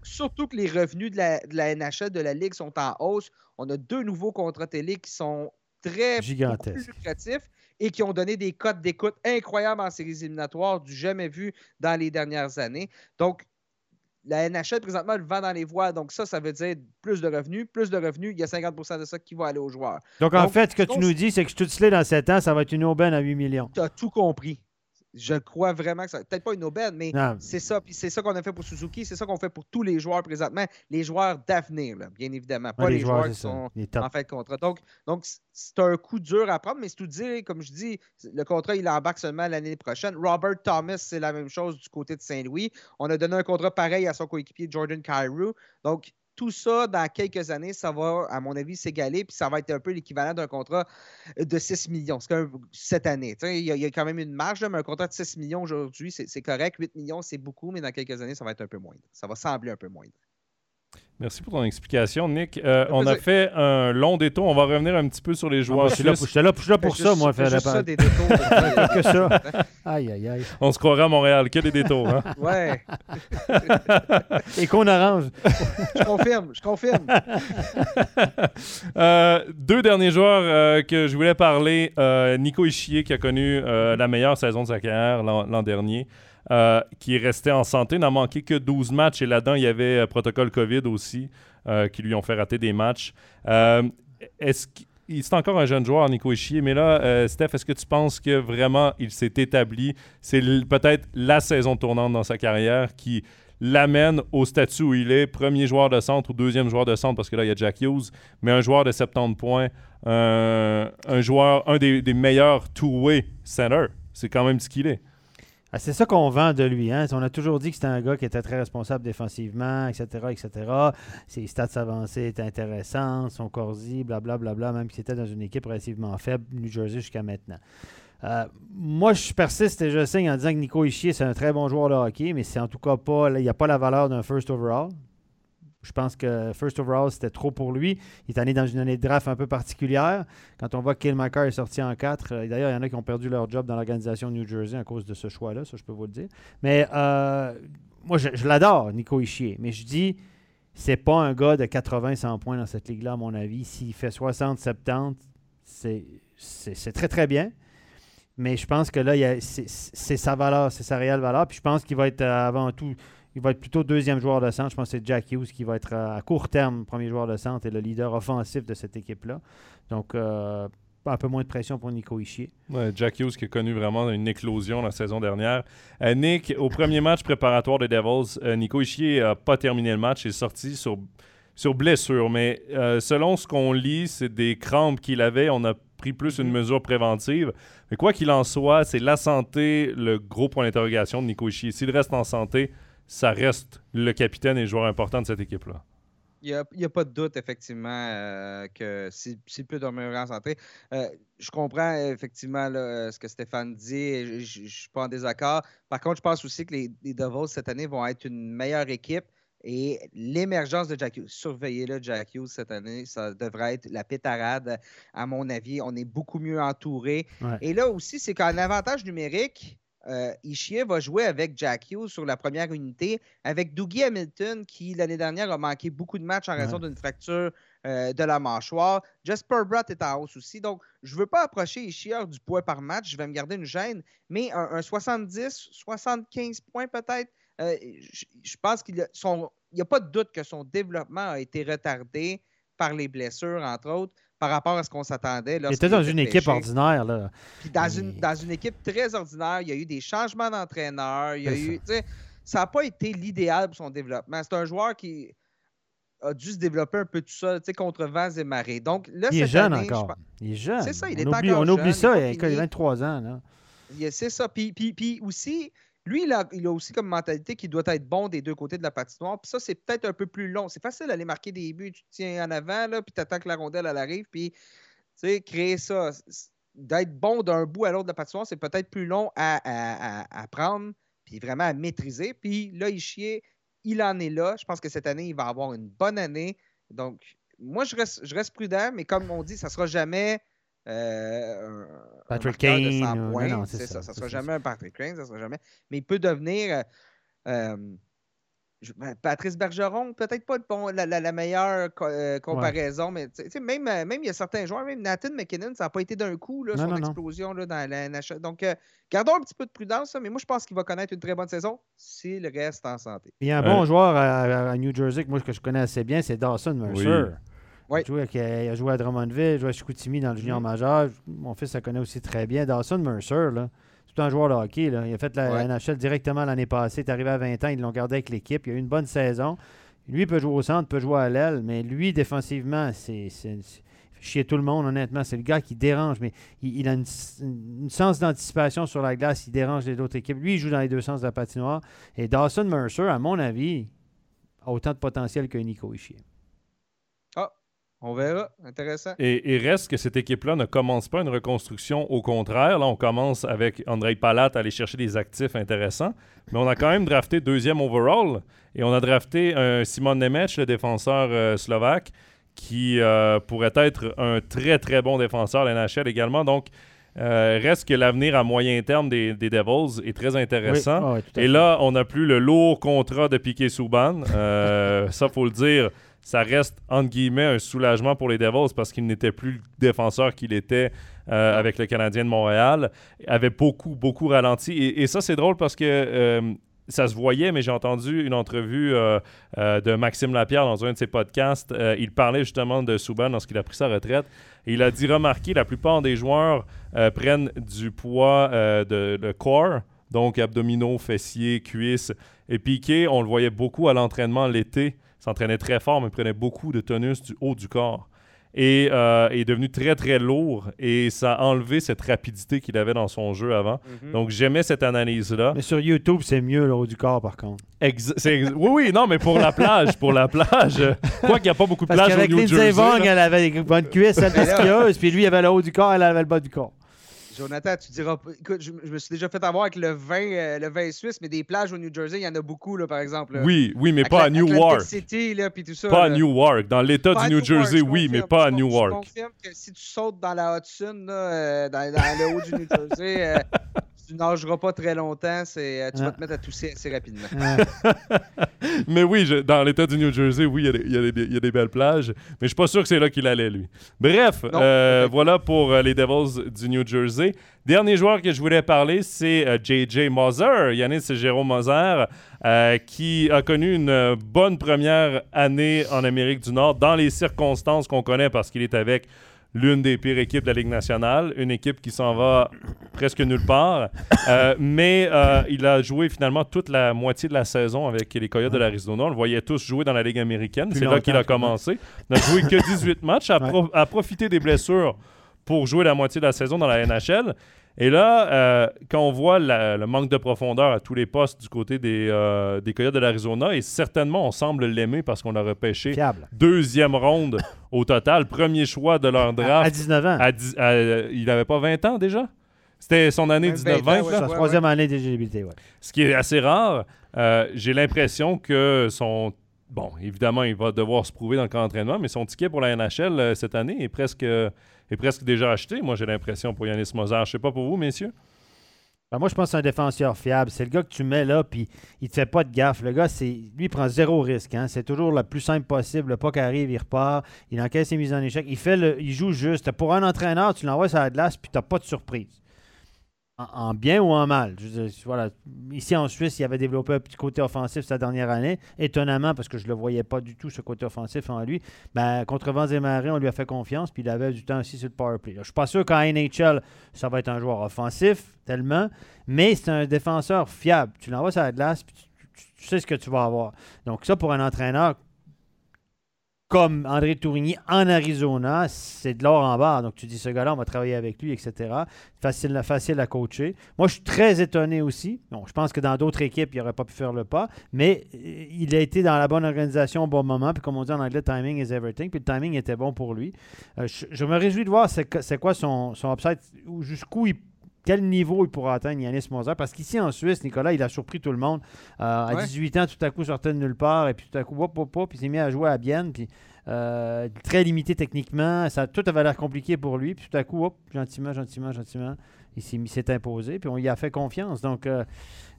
Surtout que les revenus de la, de la NHL, de la Ligue, sont en hausse. On a deux nouveaux contrats télé qui sont très Gigantesque. lucratifs et qui ont donné des cotes d'écoute incroyables en séries éliminatoires, du jamais vu dans les dernières années. Donc, la NHL, présentement, le vend dans les voies. Donc, ça, ça veut dire plus de revenus. Plus de revenus, il y a 50% de ça qui va aller aux joueurs. Donc, en fait, ce que tu nous dis, c'est que Stutzley, dans 7 ans, ça va être une aubaine à 8 millions. Tu as tout compris. Je crois vraiment que ça. Peut-être pas une aubaine, mais c'est ça. Puis c'est ça qu'on a fait pour Suzuki. C'est ça qu'on fait pour tous les joueurs présentement. Les joueurs d'avenir, bien évidemment. Pas Ouais, les, joueurs, qui sont en fait contrat. Donc, donc c'est un coup dur à prendre, mais c'est tout dire, comme je dis, le contrat, il embarque seulement l'année prochaine. Robert Thomas, c'est la même chose du côté de Saint-Louis. On a donné un contrat pareil à son coéquipier Jordan Cairo. Donc, tout ça, dans quelques années, ça va, à mon avis, s'égaler, puis ça va être un peu l'équivalent d'un contrat de 6 millions cette année. Il y, a- quand même une marge, mais un contrat de 6 millions aujourd'hui, c'est c'est correct. 8 millions, c'est beaucoup, mais dans quelques années, ça va être un peu moindre. Ça va sembler un peu moindre. Merci pour ton explication, Nick. Euh, on a fait un long détour. On va revenir un petit peu sur les Ah, joueurs moi, je suis là pour, là, je suis là pour ça, juste- moi, faire juste ça, des détours. <laughs> que ça. <laughs> Aïe, aïe, aïe. On se croirait à Montréal. Que des détours, hein? <laughs> ouais, Et qu'on arrange. je confirme, je confirme. Euh, deux derniers joueurs euh, que je voulais parler. Euh, Nico Ischier, qui a connu euh, la meilleure saison de sa carrière l'an dernier, euh, qui est resté en santé, n'a manqué que 12 matchs. Et là-dedans, il y avait euh, protocole COVID aussi, euh, qui lui ont fait rater des matchs. Est-ce c'est encore un jeune joueur, Nico Ischier, mais là, Steph, est-ce que tu penses que vraiment il s'est établi? C'est peut-être la saison tournante dans sa carrière qui l'amène au statut où il est, premier joueur de centre ou deuxième joueur de centre, parce que là, il y a Jack Hughes, mais un joueur de 70 points, un, un joueur, un des, des meilleurs two-way center. C'est quand même ce qu'il est. Ah, c'est ça qu'on vend de lui. Hein? On a toujours dit que c'était un gars qui était très responsable défensivement, etc., etc. Ses stats avancées étaient intéressantes, son corsi, blablabla, même s'il était dans une équipe relativement faible, New Jersey jusqu'à maintenant. Euh, moi, je persiste et je signe en disant que Nico Ishier, c'est un très bon joueur de hockey, mais c'est en tout cas pas, il n'y a pas la valeur d'un first overall. Je pense que first overall, c'était trop pour lui. Il est allé dans une année de draft un peu particulière. Quand on voit que Kyle est sorti en 4, euh, d'ailleurs, il y en a qui ont perdu leur job dans l'organisation New Jersey à cause de ce choix-là, ça je peux vous le dire. Mais euh, moi, je, l'adore, Nico Ishier. Mais je dis, c'est pas un gars de 80-100 points dans cette ligue-là, à mon avis. S'il fait 60-70, c'est très, très bien. Mais je pense que là, c'est sa valeur, c'est sa réelle valeur. Puis je pense qu'il va être euh, avant tout il va être plutôt deuxième joueur de centre. Je pense que c'est Jack Hughes qui va être à court terme premier joueur de centre et le leader offensif de cette équipe-là. Donc, euh, un peu moins de pression pour Nico Ishier. Jack Hughes qui a connu vraiment une éclosion la saison dernière. Euh, Nick, au premier match préparatoire des Devils, euh, Nico Ishier n'a pas terminé le match. Il est sorti sur, sur blessure. Mais selon ce qu'on lit, c'est des crampes qu'il avait. On a pris plus une mhm. mesure préventive. Mais quoi qu'il en soit, c'est la santé, le gros point d'interrogation de Nico Ishier. S'il reste en santé, ça reste le capitaine et le joueur important de cette équipe-là. Il n'y a, pas de doute, effectivement, euh, que s'il peut dormir en santé. Euh, je comprends effectivement euh, ce que Stéphane dit. Je ne suis pas en désaccord. Par contre, je pense aussi que les, les Devils cette année vont être une meilleure équipe. Et l'émergence de Jack Hughes, surveillez-le, Jack Hughes, cette année, ça devrait être la pétarade, à mon avis. On est beaucoup mieux entouré. Et là aussi, c'est qu'un avantage numérique, euh, va jouer avec Jack Hughes sur la première unité, avec Dougie Hamilton, qui l'année dernière a manqué beaucoup de matchs en raison d'une fracture euh, de la mâchoire. Jasper Bratt est en hausse aussi. Donc, je ne veux pas approcher Ishii du poids par match. Je vais me garder une gêne. Mais un, 70, 75 points peut-être, euh, je, pense qu'il n'y a pas de doute que son développement a été retardé par les blessures, entre autres par rapport à ce qu'on s'attendait. Il était dans une équipe ordinaire. Là. dans, une, dans une équipe très ordinaire, il y a eu des changements d'entraîneur. ça n'a pas été l'idéal pour son développement. C'est un joueur qui a dû se développer un peu tout seul, contre vents et marées. Donc, là, il est jeune encore. Il est jeune. C'est ça, il on est oublie, encore On oublie ça, il a 23 ans. C'est ça. Puis, puis, puis aussi, lui, il a, aussi comme mentalité qu'il doit être bon des deux côtés de la patinoire. Puis ça, c'est peut-être un peu plus long. C'est facile d'aller marquer des buts. Tu tiens en avant, là, puis tu attends que la rondelle elle arrive. Puis, tu sais, créer ça. D'être bon d'un bout à l'autre de la patinoire, c'est peut-être plus long à, à, prendre, puis vraiment à maîtriser. Puis là, il chie, il en est là. Je pense que cette année, il va avoir une bonne année. Donc, moi, je reste prudent, mais comme on dit, ça ne sera jamais euh, Patrick Kane. c'est ça. Ça ne sera jamais un Patrick Kane, ça sera jamais. Mais il peut devenir. Euh, euh ben, Patrice Bergeron, peut-être pas bon, la, la, meilleure euh, comparaison, mais même, même il y a certains joueurs, même Nathan McKinnon, ça n'a pas été d'un coup, là, son explosion là, dans la NHL. Donc, gardons un petit peu de prudence, mais moi, je pense qu'il va connaître une très bonne saison s'il reste en santé. Il y a un bon joueur à, New Jersey que moi, que je connais assez bien, c'est Dawson Mercer. Il, a joué à Drummondville, il a joué à Chicoutimi dans le junior mm-hmm. majeur. Mon fils la connaît aussi très bien. Dawson Mercer, c'est un joueur de hockey. Là. Il a fait la NHL directement l'année passée. Il est arrivé à 20 ans, ils l'ont gardé avec l'équipe. Il a eu une bonne saison. Lui, il peut jouer au centre, peut jouer à l'aile, mais lui, défensivement, c'est chier tout le monde, honnêtement. C'est le gars qui dérange, mais il, a une, sens d'anticipation sur la glace. Il dérange les autres équipes. Lui, il joue dans les deux sens de la patinoire. Et Dawson Mercer, à mon avis, a autant de potentiel que Nico Ishier. On verra. Intéressant. Et, reste que cette équipe-là ne commence pas une reconstruction. Au contraire, là, on commence avec Andrei Palat à aller chercher des actifs intéressants. Mais on a quand même drafté deuxième overall. Et on a drafté un Simon Nemec, le défenseur euh, slovaque, qui euh, pourrait être un très, très bon défenseur de la NHL également. Donc, euh, reste que l'avenir à moyen terme des, Devils est très intéressant. Ah et là, on n'a plus le lourd contrat de Piquet Souban. ça, faut le dire ça reste, entre guillemets, un soulagement pour les Devils parce qu'il n'était plus le défenseur qu'il était euh, avec le Canadien de Montréal. Il avait beaucoup, beaucoup ralenti. Et, ça, c'est drôle parce que euh, ça se voyait, mais j'ai entendu une entrevue euh, de Maxime Lapierre dans un de ses podcasts. il parlait justement de Souban lorsqu'il a pris sa retraite. Et il a dit remarquer, la plupart des joueurs prennent du poids de, de corps donc abdominaux, fessiers, cuisses. Et Piqué, on le voyait beaucoup à l'entraînement l'été s'entraînait très fort, mais prenait beaucoup de tonus du haut du corps. Et euh, est devenu très, très lourd. Et ça a enlevé cette rapidité qu'il avait dans son jeu avant. Mhm. Donc, j'aimais cette analyse-là. Mais sur YouTube, c'est mieux le haut du corps, par contre. oui, oui, non, mais pour la plage, pour la plage. <laughs> Quoi qu'il n'y a pas beaucoup de plage au New Jersey. Vong, elle avait des bonnes cuisses, elle puis lui, il avait le haut du corps, elle avait le bas du corps. Jonathan, tu diras. Écoute, je, me suis déjà fait avoir avec le vin, euh, le vin suisse, mais des plages au New Jersey, il y en a beaucoup, là, par exemple. Oui, oui, mais pas à Newark. City, là, puis tout ça, pas à Newark. Dans l'État du New Jersey, oui, mais pas à Newark. Je confirme que si tu sautes dans la Hudson, là, euh, dans, dans, le haut du New Jersey, euh, <laughs> tu nageras pas très longtemps, c'est, tu vas te mettre à tousser assez rapidement. <laughs> mais oui, dans l'État du New Jersey, oui, il y, y, a des belles plages, mais je suis pas sûr que c'est là qu'il allait, lui. Bref, voilà pour les Devils du New Jersey. Dernier joueur que je voulais parler, c'est JJ euh, Moser, Yannis Jérôme Moser, euh, qui a connu une bonne première année en Amérique du Nord dans les circonstances qu'on connaît parce qu'il est avec l'une des pires équipes de la Ligue nationale, une équipe qui s'en va presque nulle part. Euh, mais il a joué finalement toute la moitié de la saison avec les Coyotes de l'Arizona. On le voyait tous jouer dans la Ligue américaine. C'est là qu'il a commencé. Il n'a joué que <laughs> 18 matchs, a, a profité des blessures pour jouer la moitié de la saison dans la NHL. Et là, euh, quand on voit le manque de profondeur à tous les postes du côté des, euh, des Coyotes de l'Arizona, et certainement on semble l'aimer parce qu'on l'a repêché deuxième ronde au total, premier choix de leur draft. À, 19 ans. il n'avait pas 20 ans déjà? C'était son année 19-20. Sa troisième année d'éligibilité, oui. Ce qui est assez rare. Euh, j'ai l'impression que son Bon, évidemment, il va devoir se prouver dans le camp d'entraînement, mais son ticket pour la NHL cette année est presque est presque déjà acheté, moi, j'ai l'impression, pour Yanis Moser. Je sais pas pour vous, messieurs. Ben, moi, je pense que c'est un défenseur fiable. C'est le gars que tu mets là, puis il te fait pas de gaffe. Le gars, c'est lui, il prend zéro risque. Hein. C'est toujours le plus simple possible. Le pas qui arrive, il repart. Il encaisse ses mises en échec. Il, fait il joue juste. Pour un entraîneur, tu l'envoies sur la glace, puis tu n'as pas de surprise en, bien ou en mal. Ici en Suisse, il avait développé un petit côté offensif sa dernière année. Étonnamment, parce que je ne le voyais pas du tout, ce côté offensif en lui. Ben, contre Vents et on lui a fait confiance, puis il avait du temps aussi sur le powerplay. Je ne suis pas sûr qu'en NHL, ça va être un joueur offensif, tellement, mais c'est un défenseur fiable. Tu l'envoies sur la glace, puis tu sais ce que tu vas avoir. Donc ça, pour un entraîneur comme André Tourigny en Arizona, c'est de l'or en barre. Donc, tu dis, ce gars-là, on va travailler avec lui, etc. Facile, facile à coacher. Moi, je suis très étonné aussi. Bon, je pense que dans d'autres équipes, il n'aurait pas pu faire le pas, mais euh, il a été dans la bonne organisation au bon moment. Puis, comme on dit en anglais, timing is everything. Puis, le timing était bon pour lui. Euh, je, me réjouis de voir c'est quoi son, son upside, jusqu'où il quel niveau il pourra atteindre Yannis Moser? Parce qu'ici en Suisse, Nicolas, il a surpris tout le monde. Euh, à 18 ans, tout à coup, sortait de nulle part, et puis tout à coup, hop, hop, hop, il s'est mis à jouer à Bienne, puis euh, très limité techniquement. Ça, tout avait l'air compliqué pour lui, puis tout à coup, hop, gentiment, gentiment, gentiment, il s'est imposé, puis on y a fait confiance. Donc, euh,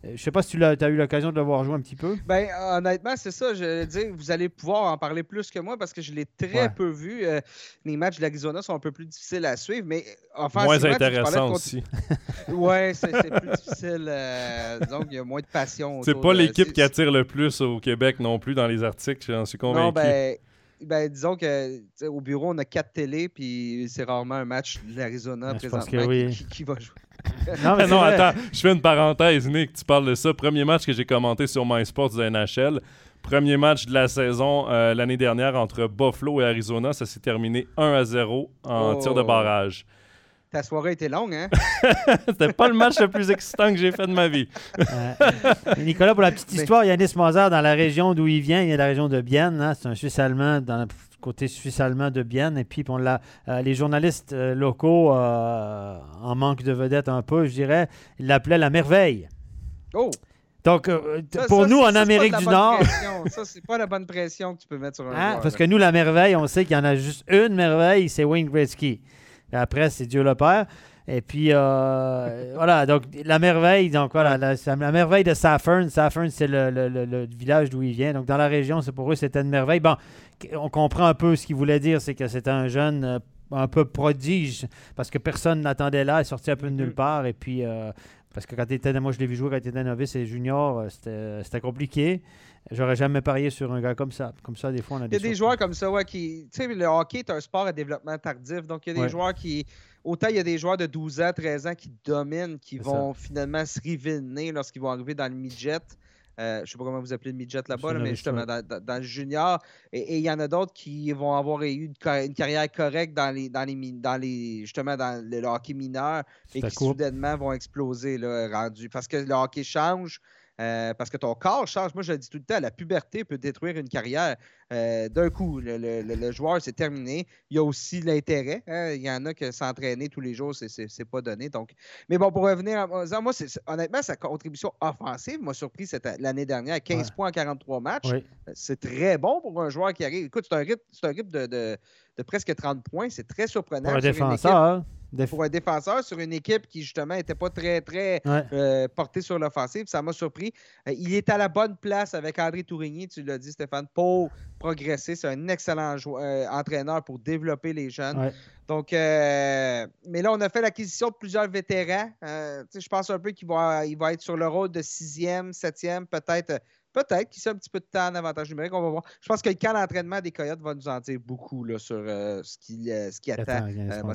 je ne sais pas si tu as, eu l'occasion de le voir jouer un petit peu. Ben, honnêtement, c'est ça. Je veux dire, vous allez pouvoir en parler plus que moi parce que je l'ai très peu vu. Euh, les matchs de l'Arizona sont un peu plus difficiles à suivre, mais enfin, moins intéressant aussi. <laughs> ouais, c'est plus difficile. Euh, disons qu'il y a moins de passion. C'est pas l'équipe qui attire le plus au Québec non plus dans les articles, j'en suis convaincu. Non, ben, ben, disons que au bureau, on a quatre télés, puis c'est rarement un match de l'Arizona présentement qui, va jouer. <laughs> non, mais non attends, je fais une parenthèse, Nick, tu parles de ça. Premier match que j'ai commenté sur MySports de NHL. Premier match de la saison euh, l'année dernière entre Buffalo et Arizona. Ça s'est terminé 1 à 0 en tir de oh. barrage. Ta soirée était longue, hein? <laughs> C'était pas le match le plus excitant que j'ai fait de ma vie. Nicolas, pour la petite histoire, Yannis Moser, dans la région d'où il vient, il est de la région de Bienne. Hein, c'est un Suisse-Allemand dans le côté suisse-allemand de Bienne. Et puis, on l'a, euh, les journalistes euh, locaux, euh, en manque de vedette un peu, je dirais, ils l'appelaient la merveille. Oh! Donc, pour nous, en Amérique du Nord. ça, c'est pas la bonne pression que tu peux mettre sur un hein? Parce que nous, la merveille, on sait qu'il y en a juste une merveille, c'est Wayne Gretzky. Après, c'est Dieu le Père. Et puis, euh, <laughs> voilà, donc la merveille, donc voilà, la, merveille de Saffern. Saffern, c'est le, village d'où il vient. Donc, dans la région, c'est pour eux, c'était une merveille. Bon, on comprend un peu ce qu'il voulait dire, c'est que c'était un jeune euh, un peu prodige, parce que personne n'attendait là, il sortait un peu de nulle mm-hmm. part. Et puis, euh, parce que quand il était, moi je l'ai vu jouer quand il était novice et junior, c'était compliqué. J'aurais jamais parié sur un gars comme ça. Comme ça, des fois, on a des. Il y a des joueurs comme ça, ouais, qui. Tu sais, le hockey est un sport à développement tardif. Donc, il y a des joueurs qui. Autant il y a des joueurs de 12 ans, 13 ans qui dominent, qui vont finalement se révéler lorsqu'ils vont arriver dans le midget. Euh, je ne sais pas comment vous appelez le midget là-bas, mais justement dans, le junior. Et il y en a d'autres qui vont avoir eu une, carrière correcte dans les, dans les, dans les, justement dans le, hockey mineur et qui soudainement vont exploser là, rendu. Parce que le hockey change. Euh, parce que ton corps change. Moi, je le dis tout le temps, la puberté peut détruire une carrière euh, d'un coup. Le, joueur, c'est terminé. Il y a aussi l'intérêt. Hein. Il y en a que s'entraîner tous les jours, c'est pas donné. Donc... Mais bon, pour revenir à moi, honnêtement, sa contribution offensive m'a surpris l'année dernière. 15 points en 43 matchs. C'est très bon pour un joueur qui arrive. Écoute, c'est un rythme, de, de, presque 30 points. C'est très surprenant. Pour un défenseur pour un défenseur sur une équipe qui, justement, n'était pas très, très euh, portée sur l'offensive. Ça m'a surpris. Euh, il est à la bonne place avec André Tourigny, tu l'as dit, Stéphane, pour progresser. C'est un excellent euh, entraîneur pour développer les jeunes. Donc, mais là, on a fait l'acquisition de plusieurs vétérans. je pense un peu qu'il va, il va être sur le rôle de sixième, septième, peut-être. Peut-être qu'il a un petit peu de temps en avantage numérique. On va voir. Je pense que le camp d'entraînement des Coyotes va nous en dire beaucoup là, sur ce, qui, ce qui attend, attend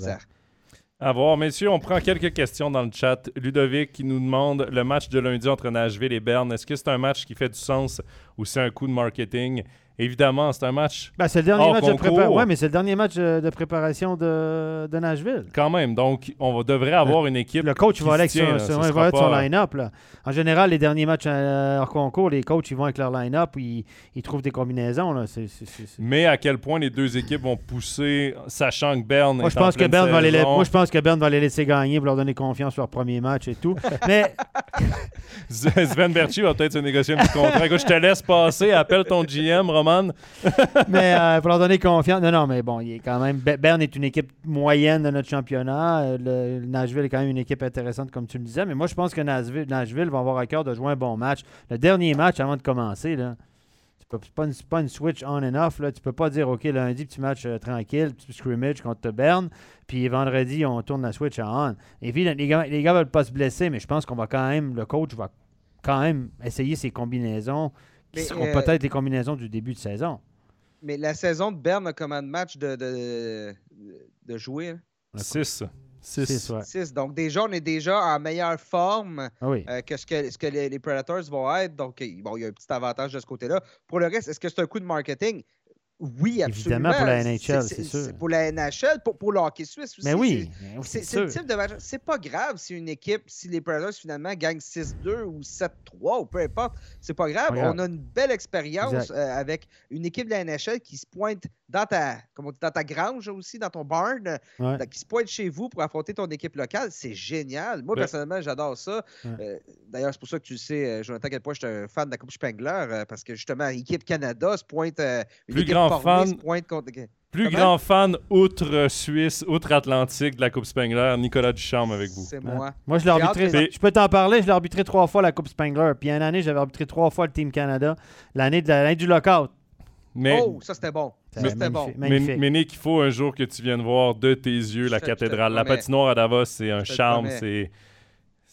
à voir. Messieurs, on prend quelques questions dans le chat. Ludovic qui nous demande le match de lundi entre Nashville et Berne. Est-ce que c'est un match qui fait du sens ou c'est un coup de marketing? Évidemment, c'est un match. Ben, c'est le dernier match de préparation. Ouais, mais c'est le dernier match de préparation de, de, Nashville. Quand même. Donc, on devrait avoir une équipe. Le coach va aller avec son, son line-up. En général, les derniers matchs euh, hors concours, les coachs ils vont avec leur line-up, ils, ils trouvent des combinaisons. Là. Mais à quel point les deux équipes vont pousser, sachant que Berne moi, je pense que Berne va les Moi, je pense que Berne va les laisser gagner pour leur donner confiance sur leur premier match et tout. <laughs> mais. Sven Berchi va peut-être se négocier un petit contrat. Écoute, je te laisse passer. Appelle ton GM, <laughs> mais euh, pour leur donner confiance. Non, non, mais bon, il est quand même. Berne est une équipe moyenne de notre championnat. Euh, le, Nashville est quand même une équipe intéressante, comme tu le disais. Mais moi, je pense que Nashville, Nashville va avoir à cœur de jouer un bon match. Le dernier match avant de commencer, là. C'est pas, pas, une switch on and off. Là. Tu peux pas dire, OK, lundi, petit match euh, tranquille, petit scrimmage contre Berne, puis vendredi, on tourne la switch à on. Et puis, les gars, les gars veulent pas se blesser, mais je pense qu'on va quand même, le coach va quand même essayer ses combinaisons qui seront euh, peut-être les combinaisons du début de saison. Mais la saison de Berne a comme un match de, de, de jouer? 6. 6. Donc, déjà, on est déjà en meilleure forme ah euh, que ce que, ce que les, Predators vont être. Donc, bon, il y a un petit avantage de ce côté-là. Pour le reste, est-ce que c'est un coup de marketing? Oui, absolument. Évidemment, pour la NHL, c'est sûr. Pour la NHL, pour, pour le hockey suisse aussi. Mais oui, c'est le type de match. C'est pas grave si une équipe, si les Predators finalement gagnent 6-2 ou 7-3 ou peu importe. C'est pas grave. On a une belle expérience euh, avec une équipe de la NHL qui se pointe dans ta, dans ta grange aussi, dans ton barn, qui se pointe chez vous pour affronter ton équipe locale. C'est génial. Moi, personnellement, j'adore ça. Euh, d'ailleurs, c'est pour ça que tu sais, euh, Jonathan, à quel point je suis un fan de la Coupe Spengler, parce que justement, l'équipe Canada se pointe. une équipe fan. Plus grand fan outre-Suisse, outre-Atlantique de la Coupe Spengler, Nicolas Duchamp avec vous. C'est moi. Moi, je l'ai arbitré. Je peux t'en parler, je l'ai arbitré trois fois la Coupe Spengler. Puis une année, j'avais arbitré trois fois le Team Canada. L'année du lockout. Mais, oh, ça c'était bon. C'était bon. Mais, Nick, il faut un jour que tu viennes voir de tes yeux la cathédrale. La patinoire à Davos, c'est un charme. C'est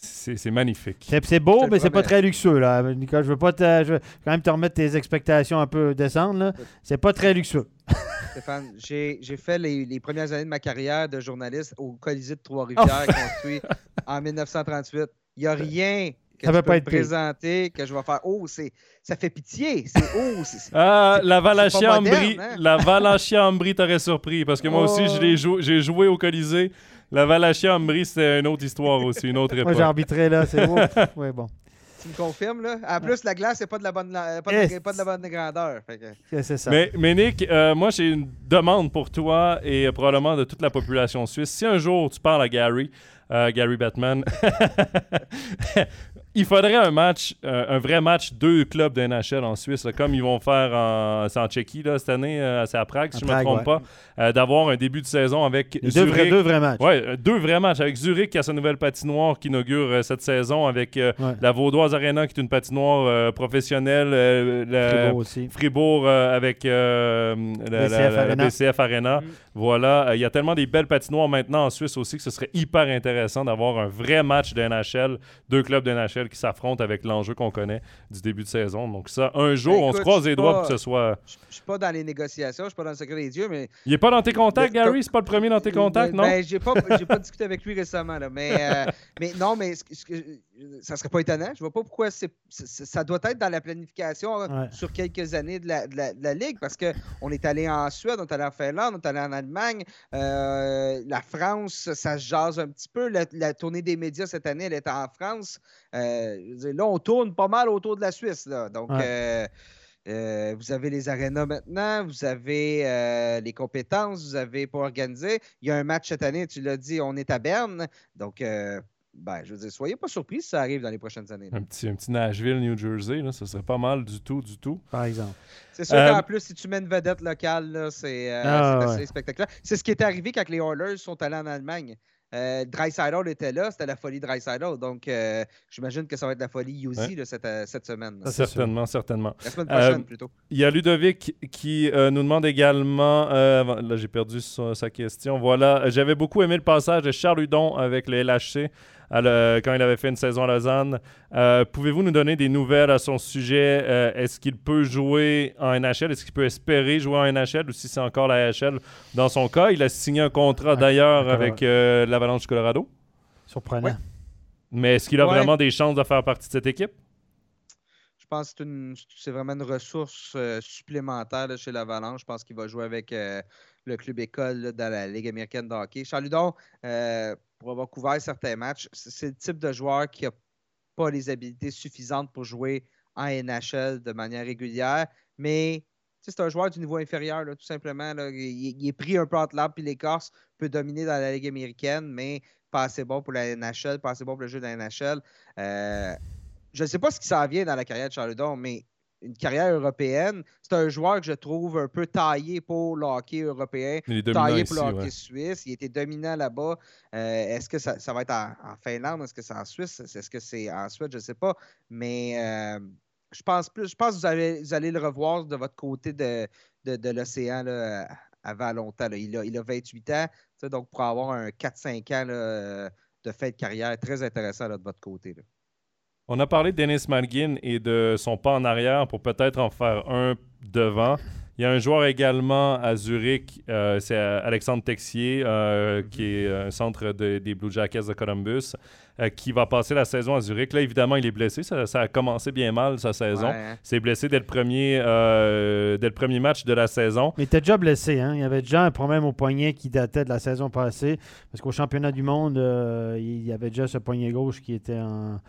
c'est magnifique. C'est beau, mais c'est pas très luxueux. Là. Nicolas, je veux pas je veux quand même te remettre tes expectations un peu descendre. C'est pas très luxueux. <laughs> Stéphane, j'ai fait les, premières années de ma carrière de journaliste au Colisée de Trois-Rivières, construit en 1938. Il n'y a <laughs> rien que ça je peux présenter que je vais faire. Oh, ça fait pitié. C'est oh, Ah, la Valachiambri, hein? la Valachiambri t'aurait surpris parce que moi aussi, oh. j'ai joué au Colisée. La Valachia Ambry, c'est une autre histoire aussi, une autre époque. Moi, j'arbitrais là, c'est <laughs> ouf. Oui, bon. Tu me confirmes, là? En plus, la glace n'est pas, de la bonne, pas, de, pas de la bonne grandeur. C'est ça. Mais, mais Nick, euh, moi, j'ai une demande pour toi et probablement de toute la population suisse. Si un jour tu parles à Gary, euh, Gary Batman, <laughs> il faudrait un match, euh, un vrai match, deux clubs d'NHL en Suisse, comme ils vont faire en, en Tchéquie là, cette année, euh, c'est à Prague, si je ne me trompe pas, euh, d'avoir un début de saison avec deux Zurich. Vrais, deux vrais matchs. Ouais, deux vrais matchs avec Zurich qui a sa nouvelle patinoire qui inaugure cette saison, avec la Vaudoise Arena qui est une patinoire professionnelle, Fribourg aussi. Fribourg avec la, BCF Arena. Mm. Voilà, il y a tellement des belles patinoires maintenant en Suisse aussi que ce serait hyper intéressant d'avoir un vrai match de NHL, deux clubs de NHL qui s'affrontent avec l'enjeu qu'on connaît du début de saison. Donc ça, un jour, ben, on se croise les doigts pour que ce soit... Je suis pas dans les négociations, je suis pas dans le secret des dieux, mais... Il est pas dans tes contacts, Gary? C'est pas le premier dans tes contacts, non? Ben, j'ai pas, pas discuté avec lui récemment, là, mais, euh, <laughs> mais non, mais ce, ça serait pas étonnant. Je vois pas pourquoi ça doit être dans la planification sur quelques années de la, de, la, Ligue, parce qu'on est allé en Suède, on est allé en Finlande, on est allé en Allemagne, euh, la France, ça se jase un petit peu. La, tournée des médias cette année, elle est en France. Euh, là, on tourne pas mal autour de la Suisse. Là. Donc, euh, vous avez les arénas maintenant, vous avez euh, les compétences, vous avez pour organiser. Il y a un match cette année, tu l'as dit, on est à Berne. Donc, euh, ben, je veux dire, soyez pas surpris si ça arrive dans les prochaines années. Un petit, un petit, Nashville, New Jersey, là, ça serait pas mal du tout, du tout. Par exemple. C'est sûr qu'en plus, si tu mets une vedette locale, c'est ah, assez spectaculaire. C'est ce qui est arrivé quand les Oilers sont allés en Allemagne. Euh, Dreisaitl était là, c'était la folie Dreisaitl. Donc, euh, j'imagine que ça va être la folie Yuzi cette, euh, cette, semaine. certainement, certainement. La semaine prochaine, plutôt. Il y a Ludovic qui nous demande également. là, j'ai perdu sa, question. Voilà. J'avais beaucoup aimé le passage de Charles Hudon avec le LHC quand il avait fait une saison à Lausanne. Euh, pouvez-vous nous donner des nouvelles à son sujet? Euh, est-ce qu'il peut jouer en NHL? Est-ce qu'il peut espérer jouer en NHL ou si c'est encore la NHL? Dans son cas, il a signé un contrat d'ailleurs avec euh, l'Avalanche Colorado. Surprenant. Mais est-ce qu'il a vraiment des chances de faire partie de cette équipe? Je pense que c'est vraiment une ressource supplémentaire chez l'Avalanche. Je pense qu'il va jouer avec le club école dans la Ligue américaine de hockey. Charles Ludon, pour avoir couvert certains matchs, c'est le type de joueur qui n'a pas les habiletés suffisantes pour jouer en NHL de manière régulière, mais c'est un joueur du niveau inférieur, tout simplement. Il, est pris un peu entre l'arbre puis l'écorce, peut dominer dans la Ligue américaine, mais pas assez bon pour la NHL, pas assez bon pour le jeu de la NHL. Euh, je ne sais pas ce qui s'en vient dans la carrière de Charles mais une carrière européenne. C'est un joueur que je trouve un peu taillé pour le hockey européen, taillé pour le hockey suisse. Il était dominant là-bas. Euh, est-ce que ça, va être en, Finlande? Est-ce que c'est en Suisse? Est-ce que c'est en Suède? Je ne sais pas. Mais euh, je pense plus. Je pense que vous allez, allez, le revoir de votre côté de, de, l'océan avant longtemps. Il, a, il, a, 28 ans. Donc, pour avoir un 4-5 ans de fin de carrière, très intéressant de votre côté. On a parlé de Dennis Malgin et de son pas en arrière pour peut-être en faire un devant. Il y a un joueur également à Zurich, euh, c'est Alexandre Texier, euh, qui est un centre des Blue Jackets de Columbus, euh, qui va passer la saison à Zurich. Là, évidemment, il est blessé. Ça, a commencé bien mal, sa saison. Hein. Il s'est blessé dès le, premier, dès le premier match de la saison. Mais il était déjà blessé. Hein? Il y avait déjà un problème au poignet qui datait de la saison passée. Parce qu'au championnat du monde, il y avait déjà ce poignet gauche qui était en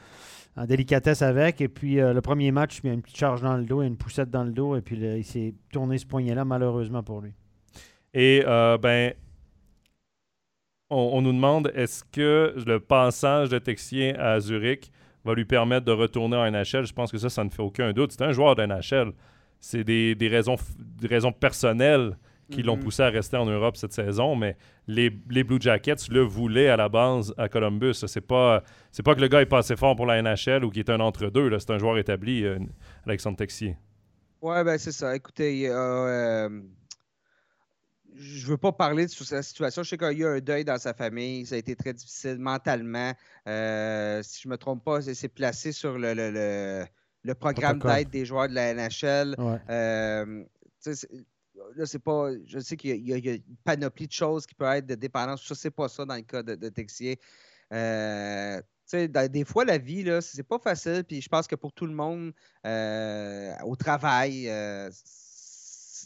en délicatesse avec. Et puis euh, le premier match, il y a une petite charge dans le dos, et une poussette dans le dos, et puis il s'est tourné ce poignet-là, malheureusement pour lui. Et euh, ben, on, nous demande est-ce que le passage de Texier à Zurich va lui permettre de retourner en NHL Je pense que ça, ça ne fait aucun doute. C'est un joueur de NHL. C'est des, raisons, des raisons personnelles qui l'ont mhm. poussé à rester en Europe cette saison, mais les, Blue Jackets le voulaient à la base à Columbus. C'est pas, c'est pas que le gars est pas assez fort pour la NHL ou qu'il est un entre-deux. C'est un joueur établi, euh, Alexandre Texier. Ouais, ben c'est ça. Écoutez, euh, je veux pas parler de sa situation. Je sais qu'il y a eu un deuil dans sa famille. Ça a été très difficile mentalement. Euh, si je me trompe pas, c'est placé sur le, le, programme d'aide des joueurs de la NHL. Ouais là, c'est pas. Je sais qu'il y, a une panoplie de choses qui peuvent être de dépendance. Je sais pas ça dans le cas de, Texier. Euh, des fois, la vie, là, c'est pas facile. Puis je pense que pour tout le monde, euh, au travail, euh,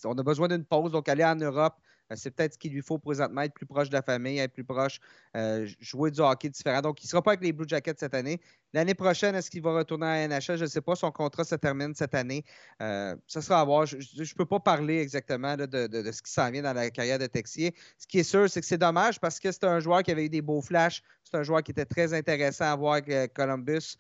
on a besoin d'une pause. Donc, aller en Europe, c'est peut-être ce qu'il lui faut présentement, être plus proche de la famille, être plus proche, euh, jouer du hockey différent. Donc, il ne sera pas avec les Blue Jackets cette année. L'année prochaine, est-ce qu'il va retourner à NHL? Je ne sais pas. Son contrat se termine cette année. Euh, ça sera à voir. Je ne peux pas parler exactement de, ce qui s'en vient dans la carrière de Texier. Ce qui est sûr, c'est que c'est dommage parce que c'est un joueur qui avait eu des beaux flashs. C'est un joueur qui était très intéressant à voir avec Columbus.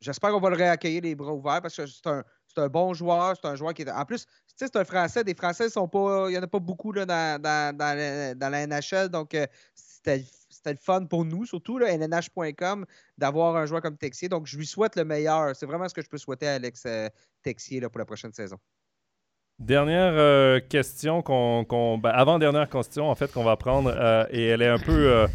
J'espère qu'on va le réaccueillir les bras ouverts parce que c'est un, un bon joueur. C'est un joueur qui est. En plus, c'est un Français. Des Français, sont pas, il n'y en a pas beaucoup là, dans, dans, dans, la, NHL. Donc, euh, c'était le fun pour nous, surtout, là, nh.com, d'avoir un joueur comme Texier. Donc, je lui souhaite le meilleur. C'est vraiment ce que je peux souhaiter à Alex euh, Texier là, pour la prochaine saison. Dernière euh, question qu'on. Ben, avant-dernière question, en fait, qu'on va prendre, et elle est un peu.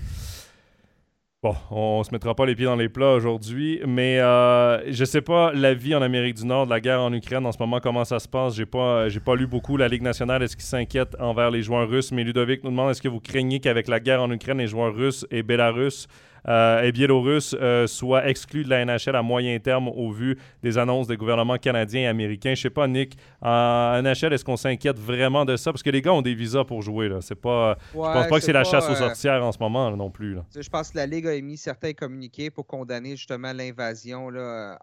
Bon, on se mettra pas les pieds dans les plats aujourd'hui, mais euh, je sais pas la vie en Amérique du Nord, la guerre en Ukraine en ce moment, comment ça se passe? J'ai pas, j'ai pas lu beaucoup la Ligue nationale. Est-ce qu'ils s'inquiètent envers les joueurs russes? Mais Ludovic nous demande est-ce que vous craignez qu'avec la guerre en Ukraine, les joueurs russes et bélarusses euh, et biélorusse euh, soient exclus de la NHL à moyen terme au vu des annonces des gouvernements canadiens et américains. Je sais pas, Nick, en NHL, est-ce qu'on s'inquiète vraiment de ça? Parce que les gars ont des visas pour jouer. Là. C'est pas, je pense pas que c'est la chasse aux sorcières en ce moment non plus. Je pense que la Ligue a émis certains communiqués pour condamner justement l'invasion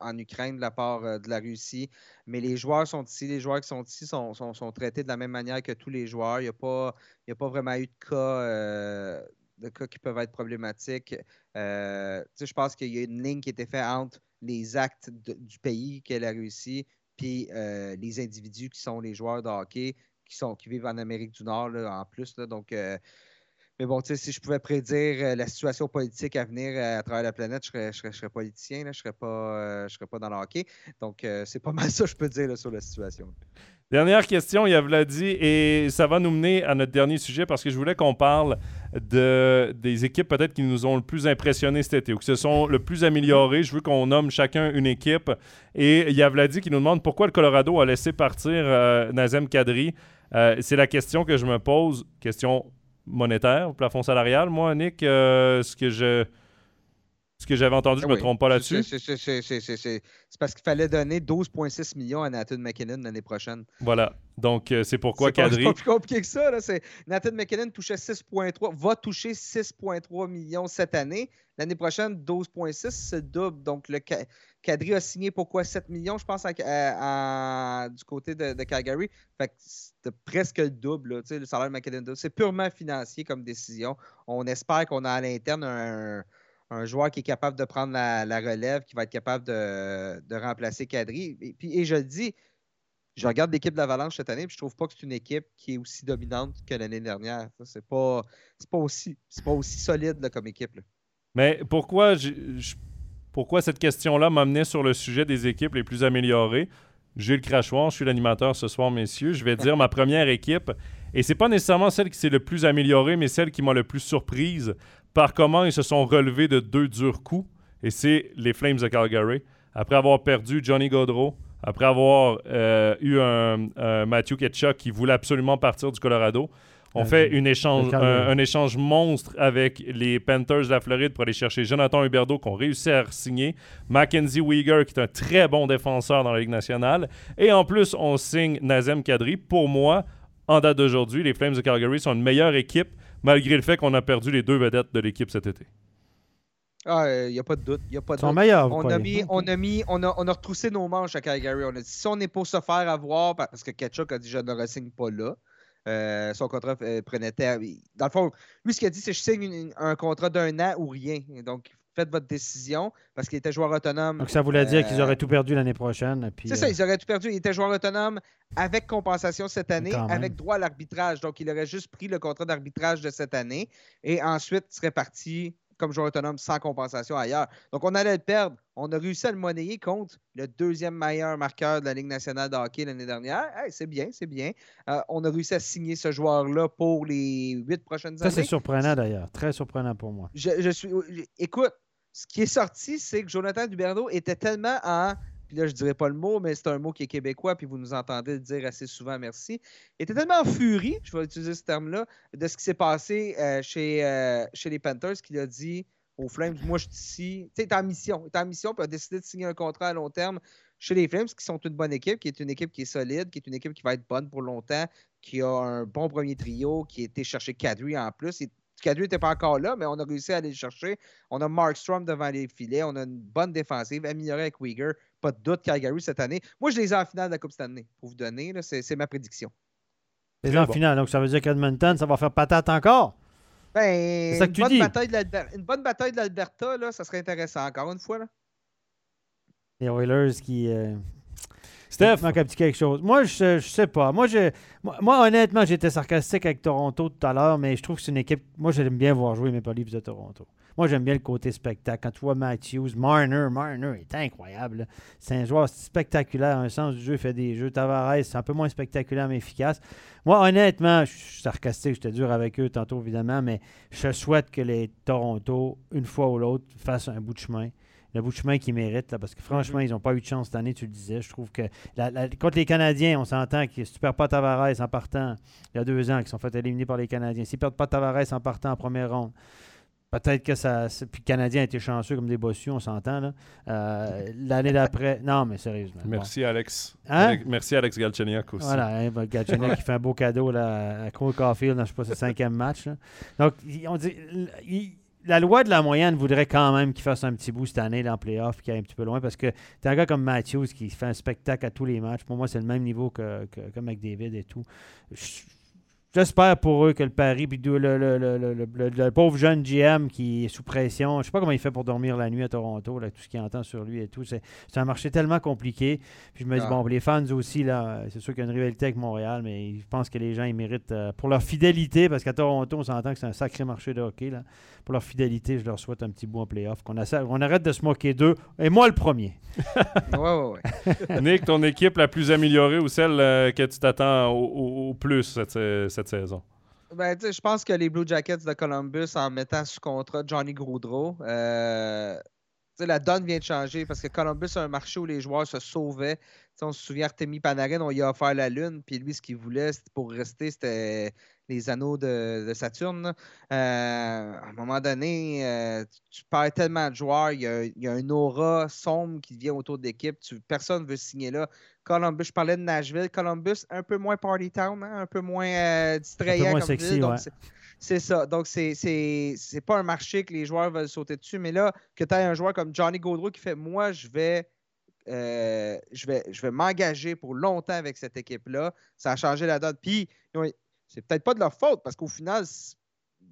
en Ukraine de la part de la Russie. Mais les joueurs sont ici. Les joueurs qui sont ici sont, sont, traités de la même manière que tous les joueurs. Il n'y a, a pas vraiment eu de cas de cas qui peuvent être problématiques. Euh, je pense qu'il y a une ligne qui a été faite entre les actes du pays qu'elle a réussi, puis euh, les individus qui sont les joueurs de hockey, qui, sont, qui vivent en Amérique du Nord en plus. donc, euh, mais bon, si je pouvais prédire la situation politique à venir à travers la planète, je serais, je serais, politicien, je ne serais, pas, serais pas dans le hockey. Donc, c'est pas <laughs> mal ça, je peux dire, sur la situation. Dernière question, dit, et ça va nous mener à notre dernier sujet parce que je voulais qu'on parle de, des équipes peut-être qui nous ont le plus impressionné cet été ou qui se sont le plus améliorées. Je veux qu'on nomme chacun une équipe. Et il y a Vladi qui nous demande pourquoi le Colorado a laissé partir euh, Nazem Kadri. Euh, c'est la question que je me pose, question monétaire, plafond salarial. Moi, Nick, euh, ce que je ce que j'avais entendu, je ne me trompe pas là-dessus. C'est parce qu'il fallait donner 12,6 millions à Nathan McKinnon l'année prochaine. Voilà. Donc, euh, c'est pourquoi Kadri. C'est pas plus compliqué que ça. Là. Nathan McKinnon touchait 6,3, va toucher 6,3 millions cette année. L'année prochaine, 12,6, c'est double. Donc, le Kadri a signé pourquoi 7 millions, je pense, du côté de, Calgary. Fait que c'est presque le double, le salaire de McKinnon. C'est purement financier comme décision. On espère qu'on a à l'interne un un joueur qui est capable de prendre la, relève, qui va être capable de, remplacer Kadri. Et, puis, et je le dis, je regarde l'équipe de l'Avalanche cette année, et je trouve pas que c'est une équipe qui est aussi dominante que l'année dernière. C'est pas, pas, aussi, pas aussi solide comme équipe. Mais pourquoi, pourquoi cette question-là m'amenait sur le sujet des équipes les plus améliorées? J'ai le crachoir, je suis l'animateur ce soir, messieurs. Je vais dire ma <laughs> première équipe. Et c'est pas nécessairement celle qui s'est le plus améliorée, mais celle qui m'a le plus surprise par comment ils se sont relevés de deux durs coups. Et c'est les Flames de Calgary. Après avoir perdu Johnny Gaudreau, après avoir euh, eu un, Matthew Ketchuk qui voulait absolument partir du Colorado, on fait une échange, un, échange monstre avec les Panthers de la Floride pour aller chercher Jonathan Huberdeau qu'on réussit à signer, Mackenzie Weegar qui est un très bon défenseur dans la Ligue nationale, et en plus on signe Nazem Kadri. Pour moi, en date d'aujourd'hui, les Flames de Calgary sont une meilleure équipe malgré le fait qu'on a perdu les deux vedettes de l'équipe cet été. Ah, il euh, n'y a pas de doute. Y a pas de Ils meilleurs. On a, mis, on, a mis, on, a, on a retroussé nos manches à Calgary. On a dit si on est pour se faire avoir, parce que Ketchuk a dit je ne re-signe pas là. Euh, son contrat euh, prenait terre. Dans le fond, lui, ce qu'il a dit, c'est je signe un contrat d'un an ou rien. Donc, faites votre décision parce qu'il était joueur autonome. Donc, ça voulait dire qu'ils auraient tout perdu l'année prochaine. C'est ça, ils auraient tout perdu. Il était joueur autonome avec compensation cette année, avec droit à l'arbitrage. Donc, il aurait juste pris le contrat d'arbitrage de cette année et ensuite serait parti comme joueur autonome sans compensation ailleurs. Donc, on allait le perdre. On a réussi à le monnayer contre le deuxième meilleur marqueur de la Ligue nationale de hockey l'année dernière. c'est bien, c'est bien. Euh, on a réussi à signer ce joueur-là pour les huit prochaines années. Ça, c'est surprenant d'ailleurs. Très surprenant pour moi. Je, suis. Écoute, ce qui est sorti, c'est que Jonathan Duberdo était tellement en puis là, je ne dirais pas le mot, mais c'est un mot qui est québécois, puis vous nous entendez le dire assez souvent, merci. Il était tellement en furie, je vais utiliser ce terme-là, de ce qui s'est passé euh, chez, euh, chez les Panthers qu'il a dit aux Flames, moi je suis ici, tu sais, en mission, il en mission, puis a décidé de signer un contrat à long terme chez les Flames, qui sont une bonne équipe, qui est une équipe qui est solide, qui est une équipe qui va être bonne pour longtemps, qui a un bon premier trio, qui a été chercher Kadri en plus. Kadri n'était pas encore là, mais on a réussi à aller le chercher. On a Markstrom devant les filets. On a une bonne défensive, améliorée avec Uyghur. Pas de doute Calgary cette année. Moi, je les ai en finale de la Coupe cette année, pour vous donner. C'est ma prédiction. Les en finale, donc ça veut dire qu'Edmonton, ça va faire patate encore? Ben, ça une, bonne Bataille de une bonne bataille de l'Alberta, ça serait intéressant encore une fois. Là. Les Oilers qui. Euh, Steph? manque un petit quelque chose. Moi, je, je sais pas. Moi, je, moi, honnêtement, j'étais sarcastique avec Toronto tout à l'heure, mais je trouve que c'est une équipe. Moi, j'aime bien voir jouer mes Leafs de Toronto. Moi, j'aime bien le côté spectacle. Quand tu vois Matthews, Marner, Marner est incroyable. C'est un joueur spectaculaire, un sens du jeu, il fait des jeux. Tavares, c'est un peu moins spectaculaire, mais efficace. Moi, honnêtement, je suis sarcastique, j'étais dur avec eux tantôt, évidemment, mais je souhaite que les Toronto, une fois ou l'autre, fassent un bout de chemin le bout de chemin qu'ils méritent, parce que franchement, mhm. ils n'ont pas eu de chance cette année, tu le disais. Je trouve que contre les Canadiens, on s'entend que si tu ne perds pas Tavares en partant, il y a deux ans, qui sont fait éliminer par les Canadiens, s'ils ne perdent pas Tavares en partant en première ronde, Peut-être que ça. Puis le Canadien a été chanceux comme des bossus, on s'entend. là. Euh, <laughs> L'année d'après. Non, mais sérieusement. bon. Merci, Alex. Hein? Alex- Merci, Alex Galchenyuk aussi. Voilà, hein, ben, Galchenyuk qui fait un beau cadeau là, à Cole Caulfield dans je sais pas, ce cinquième match. là. Donc, on dit, il- la loi de la moyenne voudrait quand même qu'il fasse un petit bout cette année dans le playoff, qu'il aille un petit peu loin, parce que t'as un gars comme Matthews qui fait un spectacle à tous les matchs. Pour moi, c'est le même niveau que, que, que McDavid et tout. J'espère pour eux que le pari, puis le, le- le- le- le- le- le pauvre jeune GM qui est sous pression, je sais pas comment il fait pour dormir la nuit à Toronto, là, tout ce qu'il entend sur lui et tout. C'est un marché tellement compliqué. Puis je me dis, Ah. bon, les fans aussi, là, c'est sûr qu'il y a une rivalité avec Montréal, mais je pense que les gens, ils méritent, euh, pour leur fidélité, parce qu'à Toronto, on s'entend que c'est un sacré marché de hockey, là. Pour leur fidélité, je leur souhaite un petit bout en playoff, qu'on qu'on arrête de se moquer d'eux. Et moi, le premier. <laughs> Ouais, ouais, ouais. Nick, ton équipe la plus améliorée ou celle euh, que tu t'attends au, au- au plus cette, cette saison? Ben, je pense que les Blue Jackets de Columbus, en mettant sous contrat Johnny Gaudreau, euh, la donne vient de changer parce que Columbus a un marché où les joueurs se sauvaient. On se souvient, Artemi Panarin, on y a offert la Lune, puis lui, ce qu'il voulait pour rester, c'était les anneaux de, Saturne. Euh, à un moment donné, euh, tu, perds tellement de joueurs, il y, a, il y a une aura sombre qui vient autour de l'équipe. Personne ne veut signer là. Columbus, je parlais de Nashville. Columbus, un peu moins party town, hein, un peu moins euh, distrayant moins comme sexy, ville. donc ouais. c'est- ça. Donc, c'est- pas un marché que les joueurs veulent sauter dessus. Mais là, que tu aies un joueur comme Johnny Gaudreau qui fait Moi, je vais, euh, je vais, je vais m'engager pour longtemps avec cette équipe-là, ça a changé la donne. Puis, c'est peut-être pas de leur faute parce qu'au final,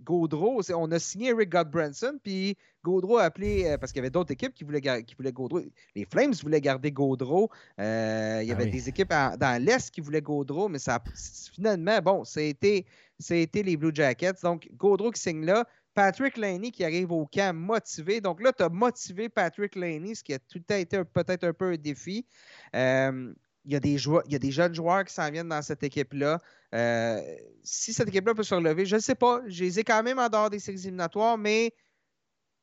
Gaudreau, c'est- on a signé Rick Godbranson, puis Gaudreau a appelé, euh, parce qu'il y avait d'autres équipes qui voulaient, qui voulaient Gaudreau. Les Flames voulaient garder Gaudreau. Euh, il y Ah avait oui. des équipes dans l'Est qui voulaient Gaudreau, mais ça, finalement, bon, ça a, été, ça a été les Blue Jackets. Donc, Gaudreau qui signe là. Patrick Laney qui arrive au camp motivé. Donc là, tu as motivé Patrick Laney, ce qui a tout le temps été peut-être un peu un défi. Euh, il y, a des joueurs, il y a des jeunes joueurs qui s'en viennent dans cette équipe-là. Euh, si cette équipe-là peut se relever, je ne sais pas. Je les ai quand même en dehors des séries éliminatoires, mais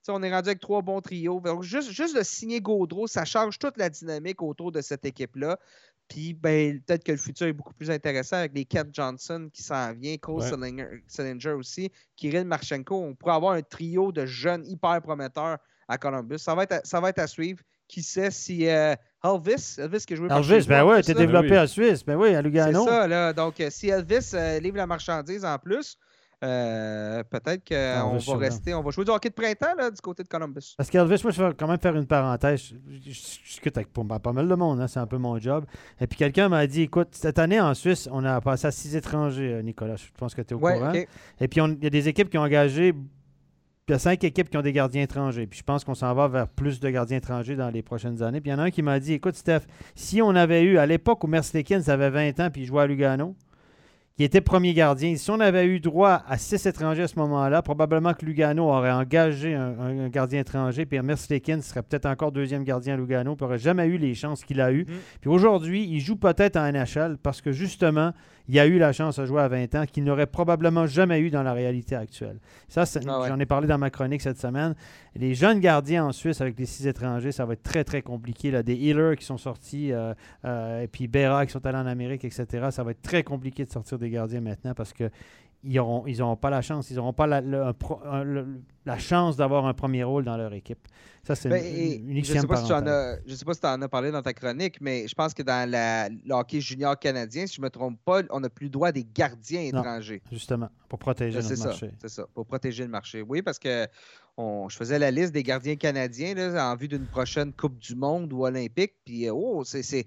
on est rendu avec trois bons trios. Donc, juste, juste de signer Gaudreau, ça change toute la dynamique autour de cette équipe-là. Puis, ben, peut-être que le futur est beaucoup plus intéressant avec les Kent Johnson qui s'en vient, Cole Ouais. Aussi, Kirill Marchenko. On pourrait avoir un trio de jeunes hyper prometteurs à Columbus. Ça va être à, ça va être à suivre. Qui sait si euh, Elvis, Elvis qui a joué par Elvis, ben en plus, t'es développé oui. à Suisse. Ben oui, à C'est Lugano. ça, là. Donc, euh, si Elvis euh, livre la marchandise en plus, euh, peut-être qu'on Elvis, va rester. On va jouer du hockey de printemps là, du côté de Columbus. Parce qu'Elvis, moi, je vais quand même faire une parenthèse. Je, discute avec pas, pas mal de monde, hein, c'est un peu mon job. Et puis quelqu'un m'a dit écoute, cette année en Suisse, on a passé à six étrangers, Nicolas. Je pense que tu es au Ouais, courant. Et puis il y a des équipes qui ont engagé. Il y a cinq équipes qui ont des gardiens étrangers. Puis je pense qu'on s'en va vers plus de gardiens étrangers dans les prochaines années. Puis il y en a un qui m'a dit écoute, Steph, si on avait eu, à l'époque où Merslikins avait 20 ans puis il jouait à Lugano, qui était premier gardien. Si on avait eu droit à six étrangers à ce moment-là, probablement que Lugano aurait engagé un, un- un gardien étranger, puis Merslikins serait peut-être encore deuxième gardien à Lugano, puis n'aurait jamais eu les chances qu'il a eues. Mhm. Puis aujourd'hui, il joue peut-être en NHL parce que justement, il a eu la chance de jouer à 20 ans qu'il n'aurait probablement jamais eu dans la réalité actuelle. Ça, Ah ouais. j'en ai parlé dans ma chronique cette semaine. Les jeunes gardiens en Suisse avec les six étrangers, ça va être très, très compliqué. Là. Des healers qui sont sortis, euh, euh, et puis Berra qui sont allés en Amérique, etc. Ça va être très compliqué de sortir des gardiens maintenant parce que ils n'auront ils auront pas la chance. Ils n'auront pas la, le- un le- chance d'avoir un premier rôle dans leur équipe. Ça, c'est Ben, une, je ne sais pas si tu en as, je sais pas si tu en as parlé dans ta chronique, mais je pense que dans la, le hockey junior canadien, si je ne me trompe pas, on n'a plus le droit des gardiens Non. étrangers. Justement, pour protéger notre ça, marché. c'est ça, pour protéger le marché. Oui, parce que on- je faisais la liste des gardiens canadiens là, en vue d'une prochaine Coupe du Monde ou Olympique, puis euh, oh, c'est-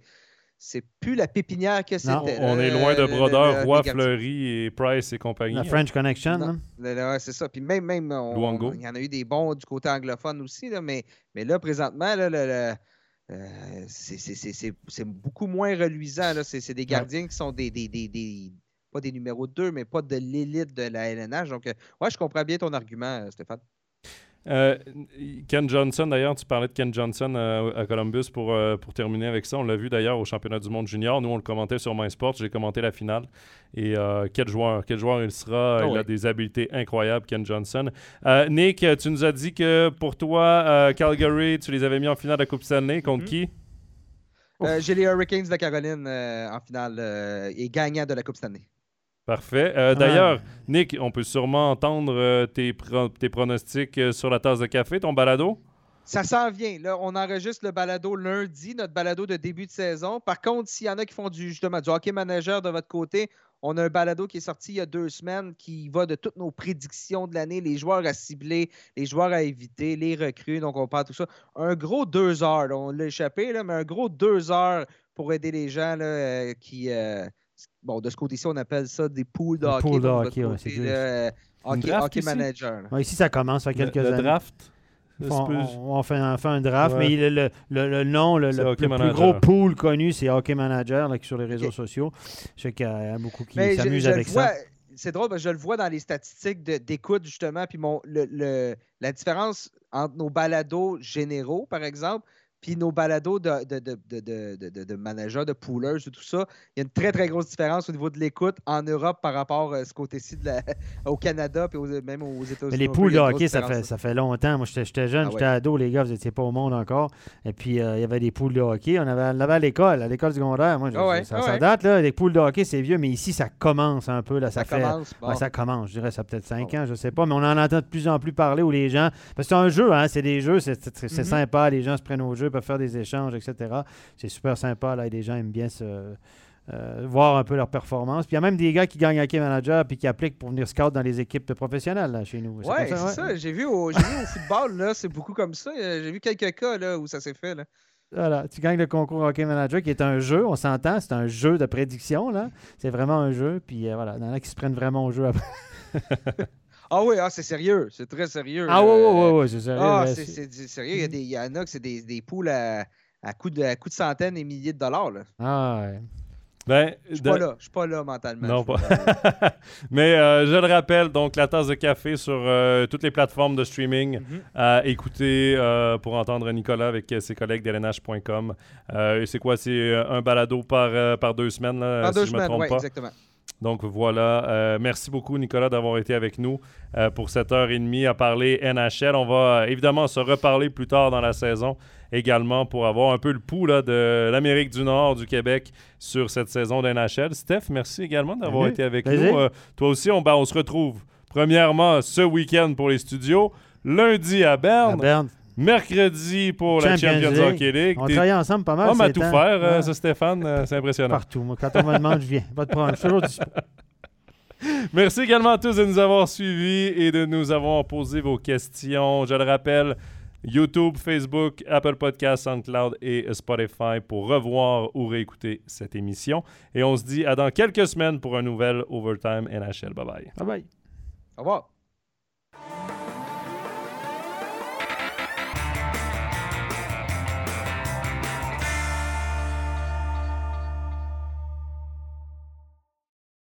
c'est plus la pépinière que Non, c'était. On est loin de Brodeur, Roy. Fleury et Price et compagnie. La French Connection, ouais, c'est ça. Puis même, même on- il y en a eu des bons du côté anglophone aussi, là, mais, mais là, présentement, là, le- le- euh, c'est- c'est- c'est c'est- c'est beaucoup moins reluisant. là. C'est c'est des gardiens qui sont des, des, des- des- pas des numéros 2, mais pas de l'élite de la LNH. Donc, euh, ouais, je comprends bien ton argument, euh, Stéphane. Euh, Ken Johnson, d'ailleurs, tu parlais de Ken Johnson euh, à Columbus pour, euh, pour terminer avec ça. On l'a vu d'ailleurs au championnat du monde junior. Nous, on le commentait sur MySports. J'ai commenté la finale. Et euh, quel joueur, quel joueur il sera. Ah il a des habiletés incroyables, Ken Johnson. Euh, Nick, tu nous as dit que pour toi, euh, Calgary, tu les avais mis en finale de la Coupe Stanley. Contre Mhm. qui? Euh, J'ai les Hurricanes de Caroline euh, en finale euh, et gagnant de la Coupe Stanley. Parfait. Euh, D'ailleurs, Nick, on peut sûrement entendre euh, tes, pro- tes pronostics euh, sur la tasse de café, ton balado? Ça s'en vient. Là, on enregistre le balado lundi, notre balado de début de saison. Par contre, s'il y en a qui font du, justement, du hockey manager de votre côté, on a un balado qui est sorti il y a deux semaines qui va de toutes nos prédictions de l'année, les joueurs à cibler, les joueurs à éviter, les recrues. Donc, on parle de tout ça. Un gros deux heures. là, on l'a échappé, là, mais un gros deux heures pour aider les gens là, euh, qui. Bon, de ce côté-ci, on appelle ça des poules de Des hockey. de donc, hockey, ouais, c'est Une hockey, ici? manager. Ouais, ici, ça commence, ça fait Le- quelques le années. draft? On, on- on fait, un, fait un draft, Ouais. mais le, le- le- le nom, le, le- le plus gros pool connu, c'est Hockey Manager là, qui est sur les réseaux sociaux. Je sais qu'il y a beaucoup qui s'amusent le avec vois- ça. C'est drôle, parce que je le vois dans les statistiques d'écoute, justement, puis mon, le, le- la différence entre nos balados généraux, par exemple, puis nos balados de, de, de, de, de, de- de- de managers, de poolers et tout ça, il y a une très, très grosse différence au niveau de l'écoute en Europe par rapport à ce côté-ci <laughs> au Canada, puis aux- même aux États-Unis. Mais les poules de hockey, ça fait, ça fait longtemps. Moi, j'étais jeune, Ah j'étais ado, les gars, vous n'étiez pas au monde encore. Et puis, euh, il y avait des poules de hockey. On avait, on avait à l'école, à l'école secondaire. Moi, je- Ah ouais, ça, ah ça date, là. Les poules de hockey, c'est vieux, mais ici, ça commence un peu. Là, ça, Ça fait, commence. bon. Ça commence, je dirais, ça a peut-être 5 Bon. ans, je sais pas, mais on en entend de plus en plus parler où les gens. Parce que c'est un jeu, hein, c'est des jeux, c'est Mhm. sympa, les gens se prennent au jeu, peuvent faire des échanges, etc. C'est super sympa, là, et les gens aiment bien se. euh, voir un peu leur performance. Puis il y a même des gars qui gagnent Hockey Manager puis qui appliquent pour venir scout dans les équipes professionnelles là, chez nous. Ouais, comme c'est ouais. ça. J'ai vu, au, j'ai vu au football, là, c'est beaucoup comme ça. Euh, J'ai vu quelques cas là, où ça s'est fait. Là. Voilà, tu gagnes le concours Hockey Manager qui est un jeu, on s'entend, c'est un jeu de prédiction, là. C'est vraiment un jeu, puis euh, voilà, il y en a qui se prennent vraiment au jeu après. <laughs> Ah oui, ah, c'est sérieux. C'est très sérieux. Ah ouais, ouais, ouais, c'est sérieux. Ah, c'est sérieux. Il y, a des, il y en a que c'est des, des poules à, à coups de, à coups de centaines et milliers de dollars. Là. Ah, ouais. Ben, Je suis de- pas là. Je suis pas là mentalement. Non, pas. <laughs> Mais euh, je le rappelle, donc la tasse de café sur euh, toutes les plateformes de streaming Mhm. à écouter euh, pour entendre Nicolas avec ses collègues d'LNH.com. Euh, et c'est quoi? C'est un balado par, euh, par deux semaines, là, En si deux je me semaines, trompe oui, pas? exactement. Donc voilà, euh, merci beaucoup Nicolas d'avoir été avec nous euh, pour cette heure et demie à parler NHL. On va euh, évidemment se reparler plus tard dans la saison également pour avoir un peu le pouls là, de l'Amérique du Nord, du Québec sur cette saison de NHL. Steph, merci également d'avoir été avec Plaisir. nous. Toi aussi, on, ben, on se retrouve premièrement ce week-end pour les studios, lundi à Berne, mercredi pour la Champions League. Hockey League. on travaille ensemble pas mal. à ces tout temps. faire, euh, Ouais. ça, Stéphane, euh, c'est impressionnant. Partout. Moi, quand on me demande, je viens. Pas de problème. Je suis toujours dispo. <laughs> Merci également à tous de nous avoir suivis et de nous avoir posé vos questions. Je le rappelle, YouTube, Facebook, Apple Podcasts, SoundCloud et Spotify pour revoir ou réécouter cette émission. Et on se dit à dans quelques semaines pour un nouvel Overtime NHL. Bye bye. Bye bye. Au revoir.